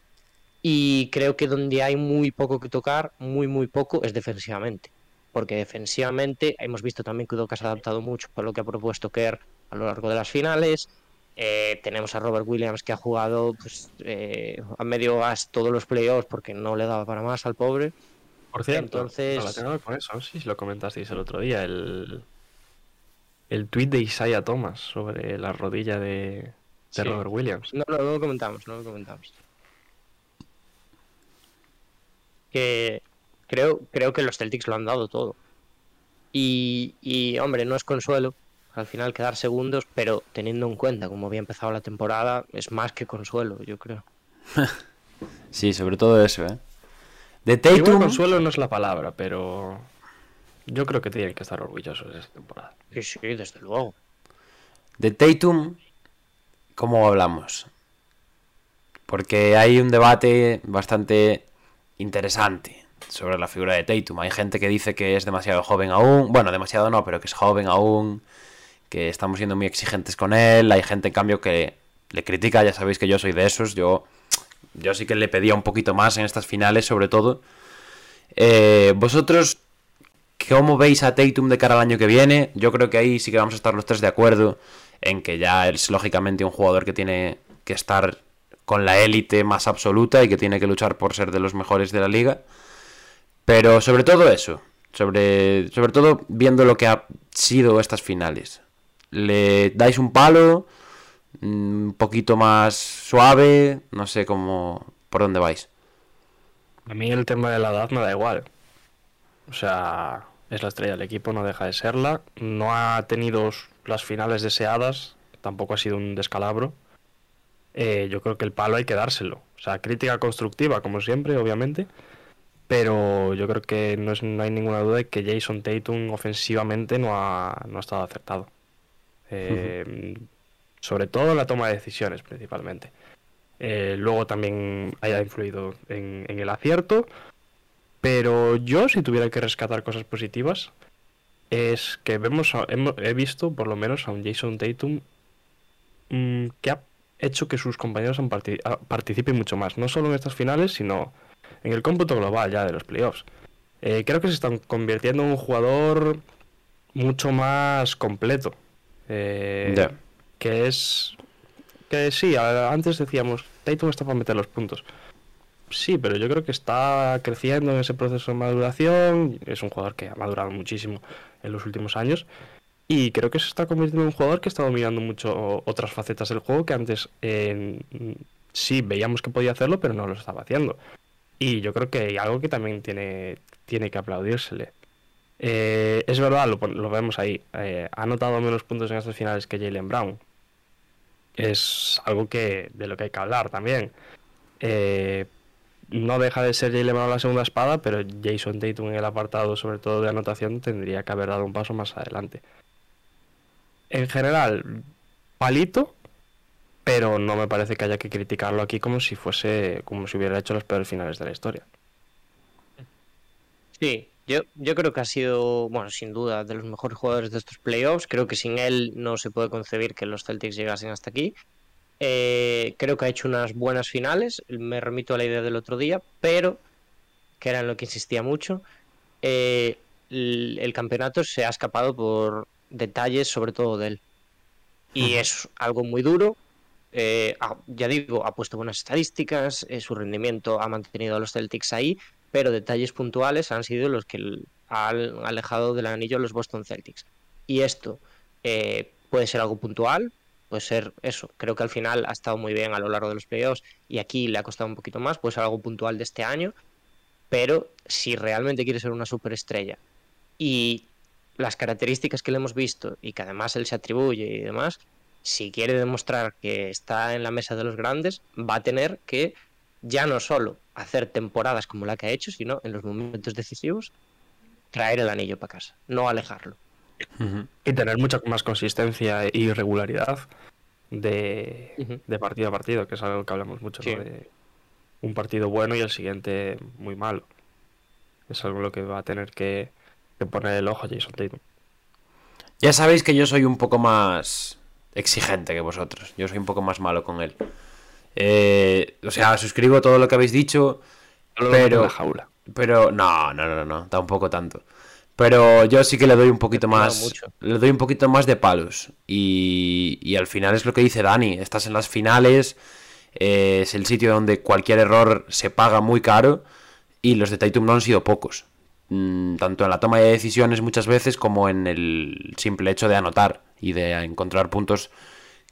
Y creo que donde hay muy poco que tocar, muy, muy poco, es defensivamente. Porque defensivamente hemos visto también que Udoka se ha adaptado mucho a lo que ha propuesto Kerr a lo largo de las finales. Eh, tenemos a Robert Williams que ha jugado pues, eh, a medio gas todos los playoffs porque no le daba para más al pobre. Por cierto, Entonces- relacionado con eso, no si lo comentasteis el otro día, el, el tweet de Isaiah Thomas sobre la rodilla de, de Sí. Robert Williams. No, no, no lo comentamos, no lo comentamos. Que creo, creo que los Celtics lo han dado todo. Y, y, hombre, no es consuelo al final quedar segundos, pero teniendo en cuenta cómo había empezado la temporada, es más que consuelo, yo creo. Sí, sobre todo eso, ¿eh? De Igual Tatum, consuelo no es la palabra, pero yo creo que tienen que estar orgullosos de esta temporada. Sí, sí, desde luego. de Tatum, ¿cómo hablamos? Porque hay un debate bastante interesante sobre la figura de Tatum. Hay gente que dice que es demasiado joven aún. Bueno, demasiado no, pero que es joven aún. Que estamos siendo muy exigentes con él. Hay gente, en cambio, que le critica. Ya sabéis que yo soy de esos. Yo, yo sí que le pedía un poquito más en estas finales, sobre todo. Eh, Vosotros, ¿cómo veis a Tatum de cara al año que viene? Yo creo que ahí sí que vamos a estar los tres de acuerdo en que ya es lógicamente un jugador que tiene que estar con la élite más absoluta y que tiene que luchar por ser de los mejores de la liga. Pero sobre todo eso, sobre, sobre todo viendo lo que ha sido estas finales. ¿Le dais un palo? Mm, ¿Un poquito más suave? No sé cómo... ¿Por dónde vais? A mí el tema de la edad me da igual. O sea, es la estrella del equipo, no deja de serla. No ha tenido las finales deseadas, tampoco ha sido un descalabro. Eh, yo creo que el palo hay que dárselo. O sea, crítica constructiva, como siempre, obviamente. Pero yo creo que no, es, no hay ninguna duda de que Jason Tatum ofensivamente no ha, no ha estado acertado. Eh, Sobre todo en la toma de decisiones, principalmente. Eh, luego también haya influido en, en el acierto. Pero yo, si tuviera que rescatar cosas positivas, es que vemos he visto por lo menos a un Jason Tatum mm, que ha hecho que sus compañeros han ah, participen mucho más, no solo en estas finales, sino en el cómputo global ya de los playoffs. Eh, creo que se están convirtiendo en un jugador mucho más completo. Eh, Ya. Que es. Que sí, antes decíamos, Tatum está para meter los puntos. Sí, pero yo creo que está creciendo en ese proceso de maduración. Es un jugador que ha madurado muchísimo en los últimos años. Y creo que se está convirtiendo en un jugador que está dominando mucho otras facetas del juego que antes sí veíamos que podía hacerlo, pero no lo estaba haciendo. Y yo creo que hay algo que también tiene, tiene que aplaudírsele. Eh, es verdad, lo vemos ahí. eh, ha anotado menos puntos en estas finales que Jalen Brown. Es algo que de lo que hay que hablar también. Eh, no deja de ser Jalen Brown la segunda espada, pero Jason Tatum en el apartado, sobre todo de anotación, tendría que haber dado un paso más adelante. En general, palito, pero no me parece que haya que criticarlo aquí como si fuese, como si hubiera hecho los peores finales de la historia. Sí, yo, yo creo que ha sido, bueno, sin duda, de los mejores jugadores de estos playoffs. Creo que sin él no se puede concebir que los Celtics llegasen hasta aquí. Eh, creo que ha hecho unas buenas finales. Me remito a la idea del otro día, pero, que era en lo que insistía mucho, eh, el, el campeonato se ha escapado por detalles, sobre todo de él. Y es algo muy duro. Eh, ha- ya digo, ha puesto buenas estadísticas, eh, su rendimiento ha mantenido a los Celtics ahí, pero detalles puntuales han sido los que han alejado del anillo a los Boston Celtics. Y esto eh, puede ser algo puntual, puede ser eso. Creo que al final ha estado muy bien a lo largo de los playoffs y aquí le ha costado un poquito más, puede ser algo puntual de este año, pero si realmente quiere ser una superestrella y las características que le hemos visto y que además él se atribuye y demás, si quiere demostrar que está en la mesa de los grandes, va a tener que ya no solo hacer temporadas como la que ha hecho, sino en los momentos decisivos traer el anillo para casa, no alejarlo. y tener mucha más consistencia y regularidad. de, partido a partido, que es algo que hablamos mucho, ¿no? De un partido bueno y el siguiente muy malo. Es algo lo que va a tener que, que poner el ojo Jason Tatum. Ya sabéis que yo soy un poco más exigente que vosotros. Yo soy un poco más malo con él. Eh, o sea, suscribo todo lo que habéis dicho, pero... la jaula. Pero no, no, no, no, tampoco tanto. Pero yo sí que le doy un poquito más. mucho. Le doy un poquito más de palos. Y, y al final es lo que dice Dani. Estás en las finales. eh, es el sitio donde cualquier error se paga muy caro. Y los de Tatum no han sido pocos. Mm, tanto en la toma de decisiones muchas veces como en el simple hecho de anotar y de encontrar puntos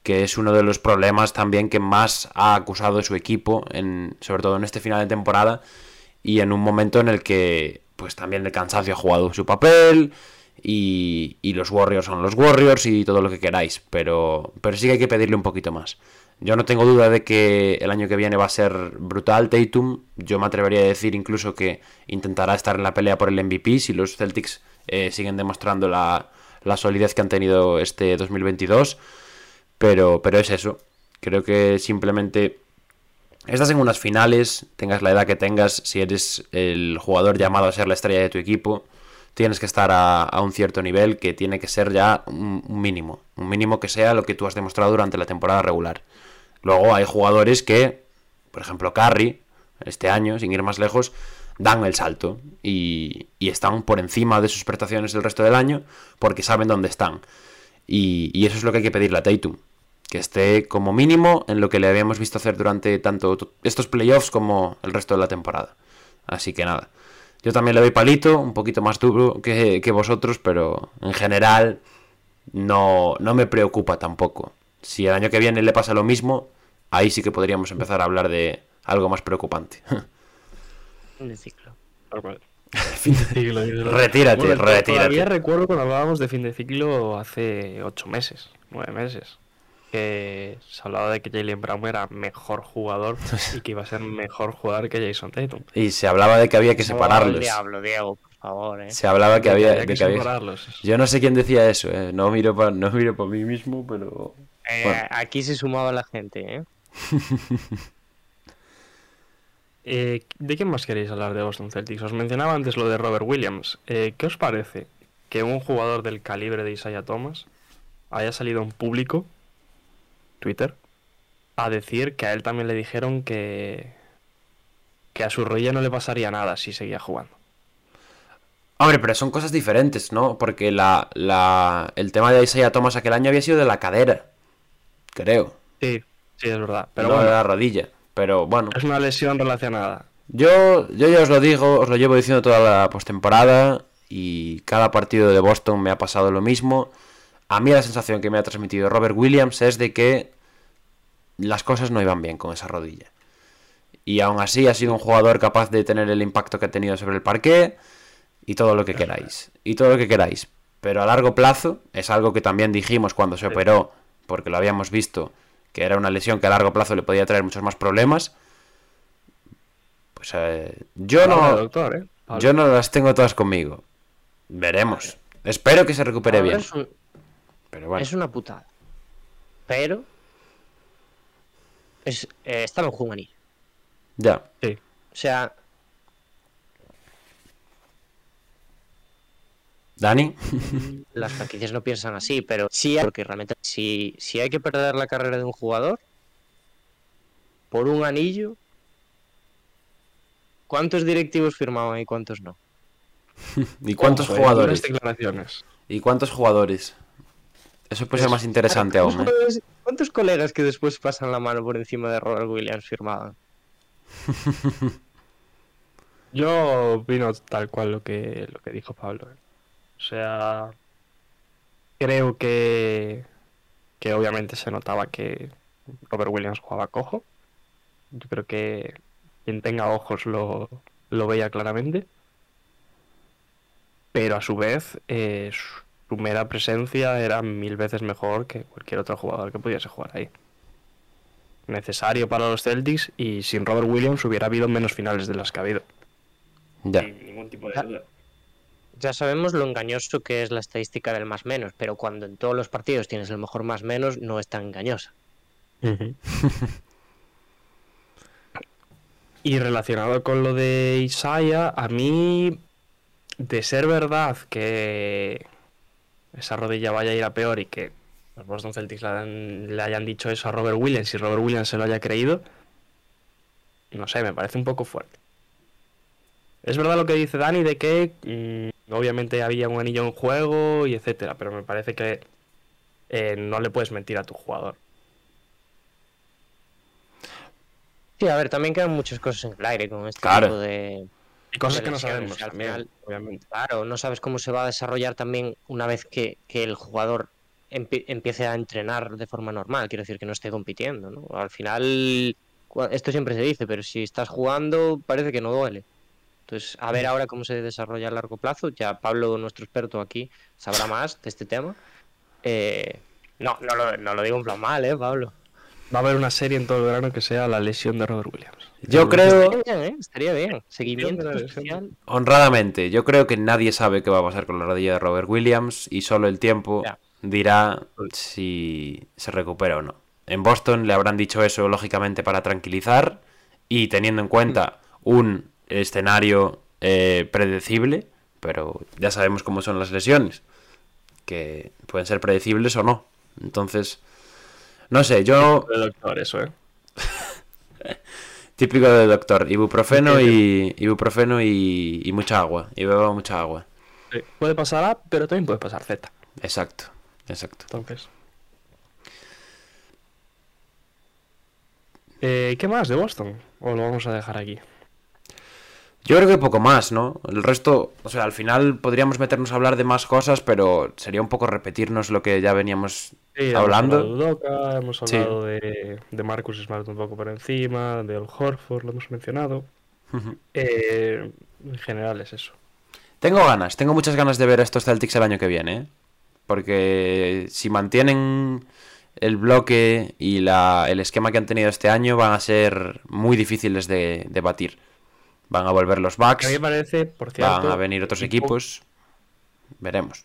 que es uno de los problemas también que más ha acusado su equipo, en, sobre todo en este final de temporada, y en un momento en el que pues también el cansancio ha jugado su papel, y, y los Warriors son los Warriors y todo lo que queráis, pero, pero sí que hay que pedirle un poquito más. Yo no tengo duda de que el año que viene va a ser brutal Tatum, yo me atrevería a decir incluso que intentará estar en la pelea por el MVP si los Celtics eh, siguen demostrando la, solidez que han tenido este 2022. Pero, pero es eso. Creo que simplemente estás en unas finales, tengas la edad que tengas, si eres el jugador llamado a ser la estrella de tu equipo, tienes que estar a, a un cierto nivel que tiene que ser ya un, un mínimo. Un mínimo que sea lo que tú has demostrado durante la temporada regular. Luego hay jugadores que, por ejemplo, Curry, este año, sin ir más lejos, dan el salto y, están por encima de sus prestaciones el resto del año porque saben dónde están. Y, eso es lo que hay que pedirle a Tatum. Que esté como mínimo en lo que le habíamos visto hacer durante tanto estos playoffs como el resto de la temporada. Así que nada. Yo también le doy palito, un poquito más duro que, que vosotros, pero en general no, no me preocupa tampoco. Si el año que viene le pasa lo mismo, ahí sí que podríamos empezar a hablar de algo más preocupante. Fin de ciclo. Fin de- ciclo. Retírate, Bueno, retírate. Todavía recuerdo cuando hablábamos de fin de ciclo hace ocho meses, nueve meses. Que se hablaba de que Jalen Brown era mejor jugador y que iba a ser mejor jugador que Jason Tatum. Y se hablaba de que había que Oh, separarlos. diablo, Diego, por favor, eh. Se hablaba que había, de que separarlos. Yo no sé quién decía eso, eh. no miro para no miro pa mí mismo, pero... Eh, Bueno. Aquí se sumaba la gente, ¿eh? Eh, ¿De quién más queréis hablar de Boston Celtics? Os mencionaba antes lo de Robert Williams. Eh, ¿Qué os parece que un jugador del calibre de Isaiah Thomas haya salido en público, Twitter, a decir que a él también le dijeron que, que a su rodilla no le pasaría nada si seguía jugando? Hombre, pero son cosas diferentes, ¿no? Porque la, la, el tema de Isaiah Thomas aquel año había sido de la cadera, creo, Sí, sí, es verdad. Pero no bueno, la rodilla. Pero bueno, es una lesión relacionada. yo, yo ya os lo digo, os lo llevo diciendo toda la postemporada y cada partido de Boston me ha pasado lo mismo. A mí la sensación que me ha transmitido Robert Williams es de que las cosas no iban bien con esa rodilla. Y aún así ha sido un jugador capaz de tener el impacto que ha tenido sobre el parqué y todo lo que queráis. Y todo lo que queráis. Pero a largo plazo, es algo que también dijimos cuando se operó, porque lo habíamos visto, que era una lesión que a largo plazo le podía traer muchos más problemas. Pues eh, yo no, doctor, ¿eh? Yo no las tengo todas conmigo. Veremos. Espero que se recupere bien. Es, un- Pero bueno. es una putada. Pero. Es, eh, estaba en juvenil. Ya. Sí. O sea, Dani. las franquicias no piensan así, pero sí, hay- porque realmente si, si hay que perder la carrera de un jugador por un anillo, ¿cuántos directivos firmaban y cuántos no? ¿Y cuántos Ojo, jugadores? declaraciones. ¿Y cuántos jugadores? Eso puede ser más interesante ¿Cuántos aún, ¿eh? ¿Cuántos colegas que después pasan la mano por encima de Robert Williams firmaban? Yo opino tal cual lo que, lo que dijo Pablo. ¿eh? O sea, creo que, que obviamente se notaba que Robert Williams jugaba cojo. Yo creo que quien tenga ojos lo, lo veía claramente. Pero a su vez, eh, su- mera presencia era mil veces mejor que cualquier otro jugador que pudiese jugar ahí. Necesario para los Celtics y sin Robert Williams hubiera habido menos finales de las que ha habido. Ya. Sin ningún tipo de duda. Ya sabemos lo engañoso que es la estadística del más menos, pero cuando en todos los partidos tienes el mejor más menos, no es tan engañosa. y relacionado con lo de Isaiah, a mí, de ser verdad que esa rodilla vaya a ir a peor y que los Boston Celtics le, le hayan dicho eso a Robert Williams y Robert Williams se lo haya creído, no sé, me parece un poco fuerte. Es verdad lo que dice Dani de que mm, obviamente había un anillo en juego y etcétera, pero me parece que eh, no le puedes mentir a tu jugador. Sí, a ver, también quedan muchas cosas en el aire con este Claro. tipo de, Y cosas de que no sabemos al también, final- obviamente. Claro, no sabes cómo se va a desarrollar también una vez que, que el jugador empie- empiece a entrenar de forma normal, quiero decir que no esté compitiendo, ¿no? Al final, esto siempre se dice, pero si estás jugando parece que no duele. Entonces, a ver ahora cómo se desarrolla a largo plazo. Ya Pablo, nuestro experto aquí, sabrá más de este tema. Eh, no, no lo, no lo digo en plan mal, ¿eh, Pablo? Va a haber una serie en todo el verano que sea la lesión de Robert Williams. Yo creo, Estaría bien, ¿eh? Estaría bien. Seguimiento de la especial. honradamente, yo creo que nadie sabe qué va a pasar con la rodilla de Robert Williams y solo el tiempo Ya. dirá si se recupera o no. En Boston le habrán dicho eso lógicamente para tranquilizar y teniendo en cuenta un escenario eh, predecible, pero ya sabemos cómo son las lesiones, que pueden ser predecibles o no. Entonces, no sé, yo De doctor, eso, ¿eh? típico de doctor, ibuprofeno y ibuprofeno y, y mucha agua, y beba mucha agua. Sí. Puede pasar A, pero también puede pasar Z. Exacto, exacto. Entonces. Eh, ¿Qué más de Boston? ¿O lo vamos a dejar aquí? Yo creo que poco más, ¿no? El resto, o sea, al final podríamos meternos a hablar de más cosas, pero sería un poco repetirnos lo que ya veníamos Sí, hemos hablando. hablado de Udoka, hemos Sí. hablado de, de Marcus Smart un poco por encima, de Al Horford, lo hemos mencionado. Eh, en general es eso. Tengo ganas, tengo muchas ganas de ver a estos Celtics el año que viene, ¿eh? Porque si mantienen el bloque y la, el esquema que han tenido este año, van a ser muy difíciles de, de batir. Van a volver los A mí Bucks, me parece, por cierto. van a venir otros equipo- equipos. Veremos.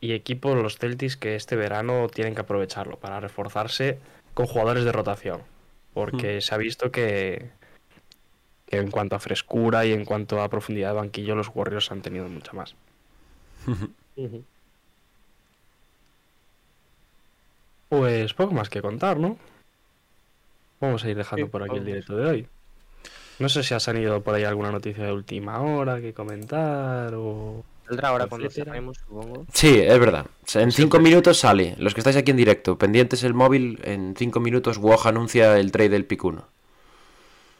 Y equipos, los Celtics, que este verano tienen que aprovecharlo para reforzarse con jugadores de rotación. Porque se ha visto que, que en cuanto a frescura y en cuanto a profundidad de banquillo, los Warriors han tenido mucha más. Pues poco más que contar, ¿no? Vamos a ir dejando Sí, por aquí el directo de hoy. No sé si ha salido por ahí alguna noticia de última hora que comentar o... Saldrá ahora cuando cerremos, supongo. Sí, es verdad. En cinco minutos sale. Los que estáis aquí en directo, pendientes el móvil, en cinco minutos Woj anuncia el trade del picuno.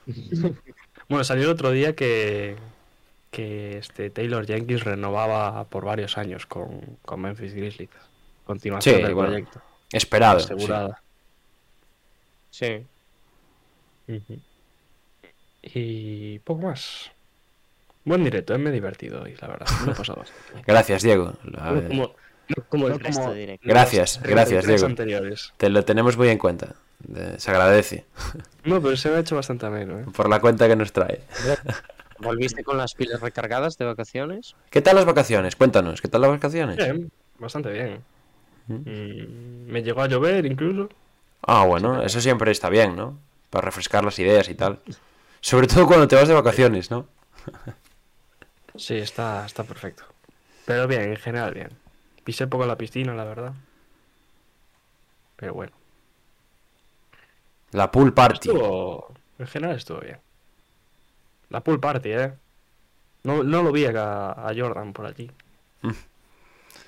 Bueno, salió el otro día que, que este Taylor Jenkins renovaba por varios años con, con Memphis Grizzlies. Continuación Sí, del bueno, proyecto. Esperado. sí. asegurada. Sí. Y poco más. Buen directo, eh, me he divertido hoy, la verdad. Me he pasado bastante. Gracias, Diego. No como, no como el No resto como de directo. Gracias, los gracias, 33 Diego. anteriores. Te lo tenemos muy en cuenta. Se agradece No, pero se me ha hecho bastante ameno, ¿eh? por la cuenta que nos trae. ¿Volviste con las pilas recargadas de vacaciones? ¿Qué tal las vacaciones? Cuéntanos, ¿qué tal las vacaciones? Bien, bastante bien. Mm, me llegó a llover incluso. Ah, bueno, eso siempre está bien, ¿no? Para refrescar las ideas y tal. Sobre todo cuando te vas de vacaciones, ¿no? Sí, está, está perfecto. Pero bien, en general bien. Pisé poco la piscina, la verdad. Pero bueno. La pool party. Estuvo... En general estuvo bien. La pool party, ¿eh? No, no lo vi a, a Jordan por allí. Mm.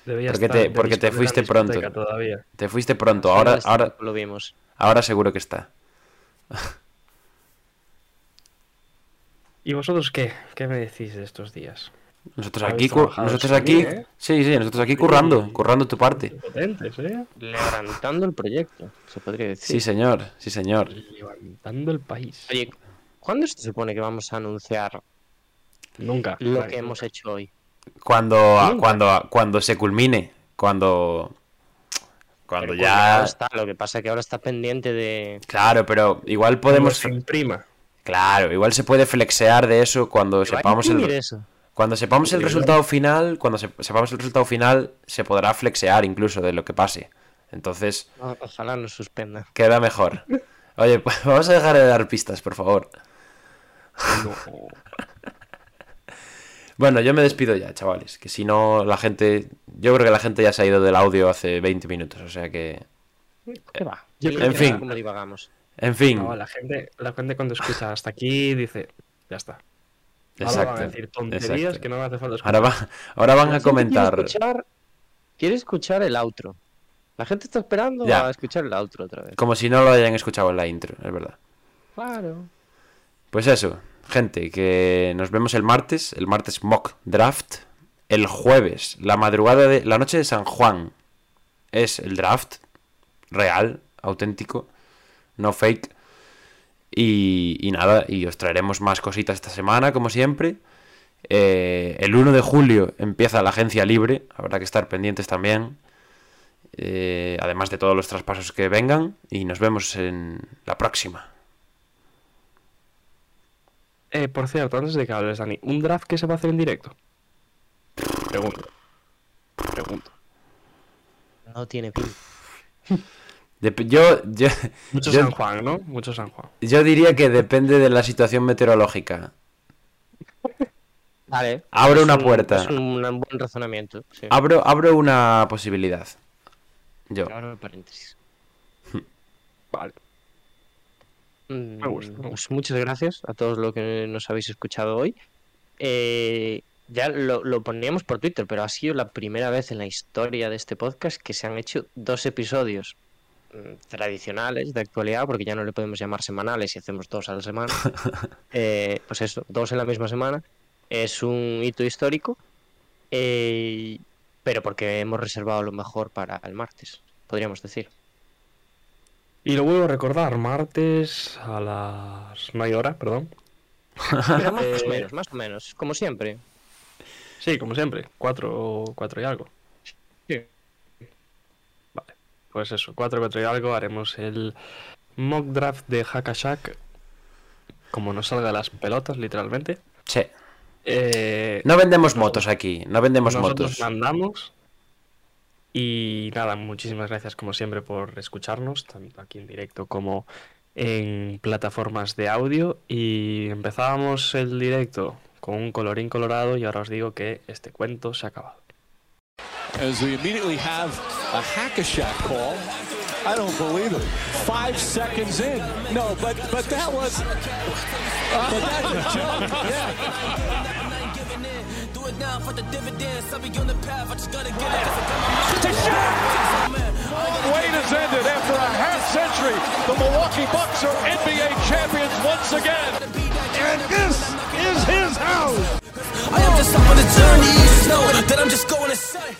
Debería Porque estar te- porque te fuiste pronto. Todavía. Te fuiste pronto, ahora, ahora, Lo vimos. ahora seguro que está. ¿Y vosotros qué? ¿Qué me decís de estos días? Nosotros aquí, nosotros aquí, ¿eh? sí, sí, nosotros aquí currando, currando tu parte. Potentes, ¿eh? Levantando el proyecto, se podría Sí, decir. señor, sí, señor. Levantando el país. Oye, ¿cuándo se supone que vamos a anunciar Nunca. lo que hemos hecho hoy? Cuando, Nunca. cuando, cuando se culmine, cuando, cuando Pero ya, está, lo que pasa es que ahora está pendiente de... claro, pero igual podemos, imprima. Claro, igual se puede flexear de eso cuando ¿Se va a sepamos el, eso? cuando sepamos el resultado final, cuando se- sepamos el resultado final, se podrá flexear incluso de lo que pase. Entonces, Ojalá nos suspenda. queda mejor. Oye, pues vamos a dejar de dar pistas, por favor. Bueno, yo me despido ya, chavales. Que si no, la gente. Yo creo que la gente ya se ha ido del audio hace 20 minutos. O sea que. ¿Qué va? En fin. ¿Cómo divagamos? En fin. No, la gente, la gente cuando escucha hasta aquí dice, ya está. Ahora Exacto. van a decir tonterías exacto. que no me hace falta escuchar. Ahora, va, ahora van a comentar. Quiere escuchar, quiere escuchar el outro. La gente está esperando Ya. a escuchar el outro otra vez. Como si no lo hayan escuchado en la intro, es verdad. Claro. Pues eso, gente, que nos vemos el martes, el martes mock draft. El jueves, la madrugada de la noche de San Juan, es el draft real, auténtico, no fake. Y, y nada, y os traeremos más cositas esta semana, como siempre. Eh, el 1 de julio empieza la agencia libre, habrá que estar pendientes también. Eh, además de todos los traspasos que vengan. Y nos vemos en la próxima. Eh, por cierto, antes de que hables, Dani, ¿un draft que se va a hacer en directo? Pregunto. Pregunto. No tiene fin. Dep- yo, yo, Mucho yo- San Juan, ¿no? Mucho San Juan. yo diría que depende de la situación meteorológica. Vale. Abro Es una un- puerta. Es un buen razonamiento. Sí. Abro, abro una posibilidad. Yo. Abro paréntesis. Vale. Mm, Me gusta, me pues muchas gracias a todos los que nos habéis escuchado hoy. Eh, ya lo, lo poníamos por Twitter, pero ha sido la primera vez en la historia de este podcast que se han hecho dos episodios tradicionales de actualidad, porque ya no le podemos llamar semanales si hacemos dos a la semana. Eh, pues eso, dos en la misma semana. Es un hito histórico, eh, pero porque hemos reservado lo mejor para el martes, podríamos decir. Y lo vuelvo a recordar, martes a las... No hay hora, perdón. Pero más Eh, o menos, más o menos, como siempre. Sí, como siempre, cuatro, cuatro y algo. Pues eso, cuatro, cuatro y algo, haremos el mock draft de Hackashack como nos salga las pelotas, literalmente. Sí. Eh, No vendemos motos aquí. No vendemos nosotros motos. mandamos. Y nada, muchísimas gracias como siempre por escucharnos, tanto aquí en directo como en plataformas de audio. Y empezábamos el directo con un colorín colorado y ahora os digo que este cuento se ha acabado. As we immediately have a hack-a-shack call. I don't believe it. Five seconds in. No, but but that was. But that's a joke. Yeah. Wait has ended after a half century. The Milwaukee Bucks are NBA champions once again. And this is his house. I am just on the journey. You know that I'm just going to say.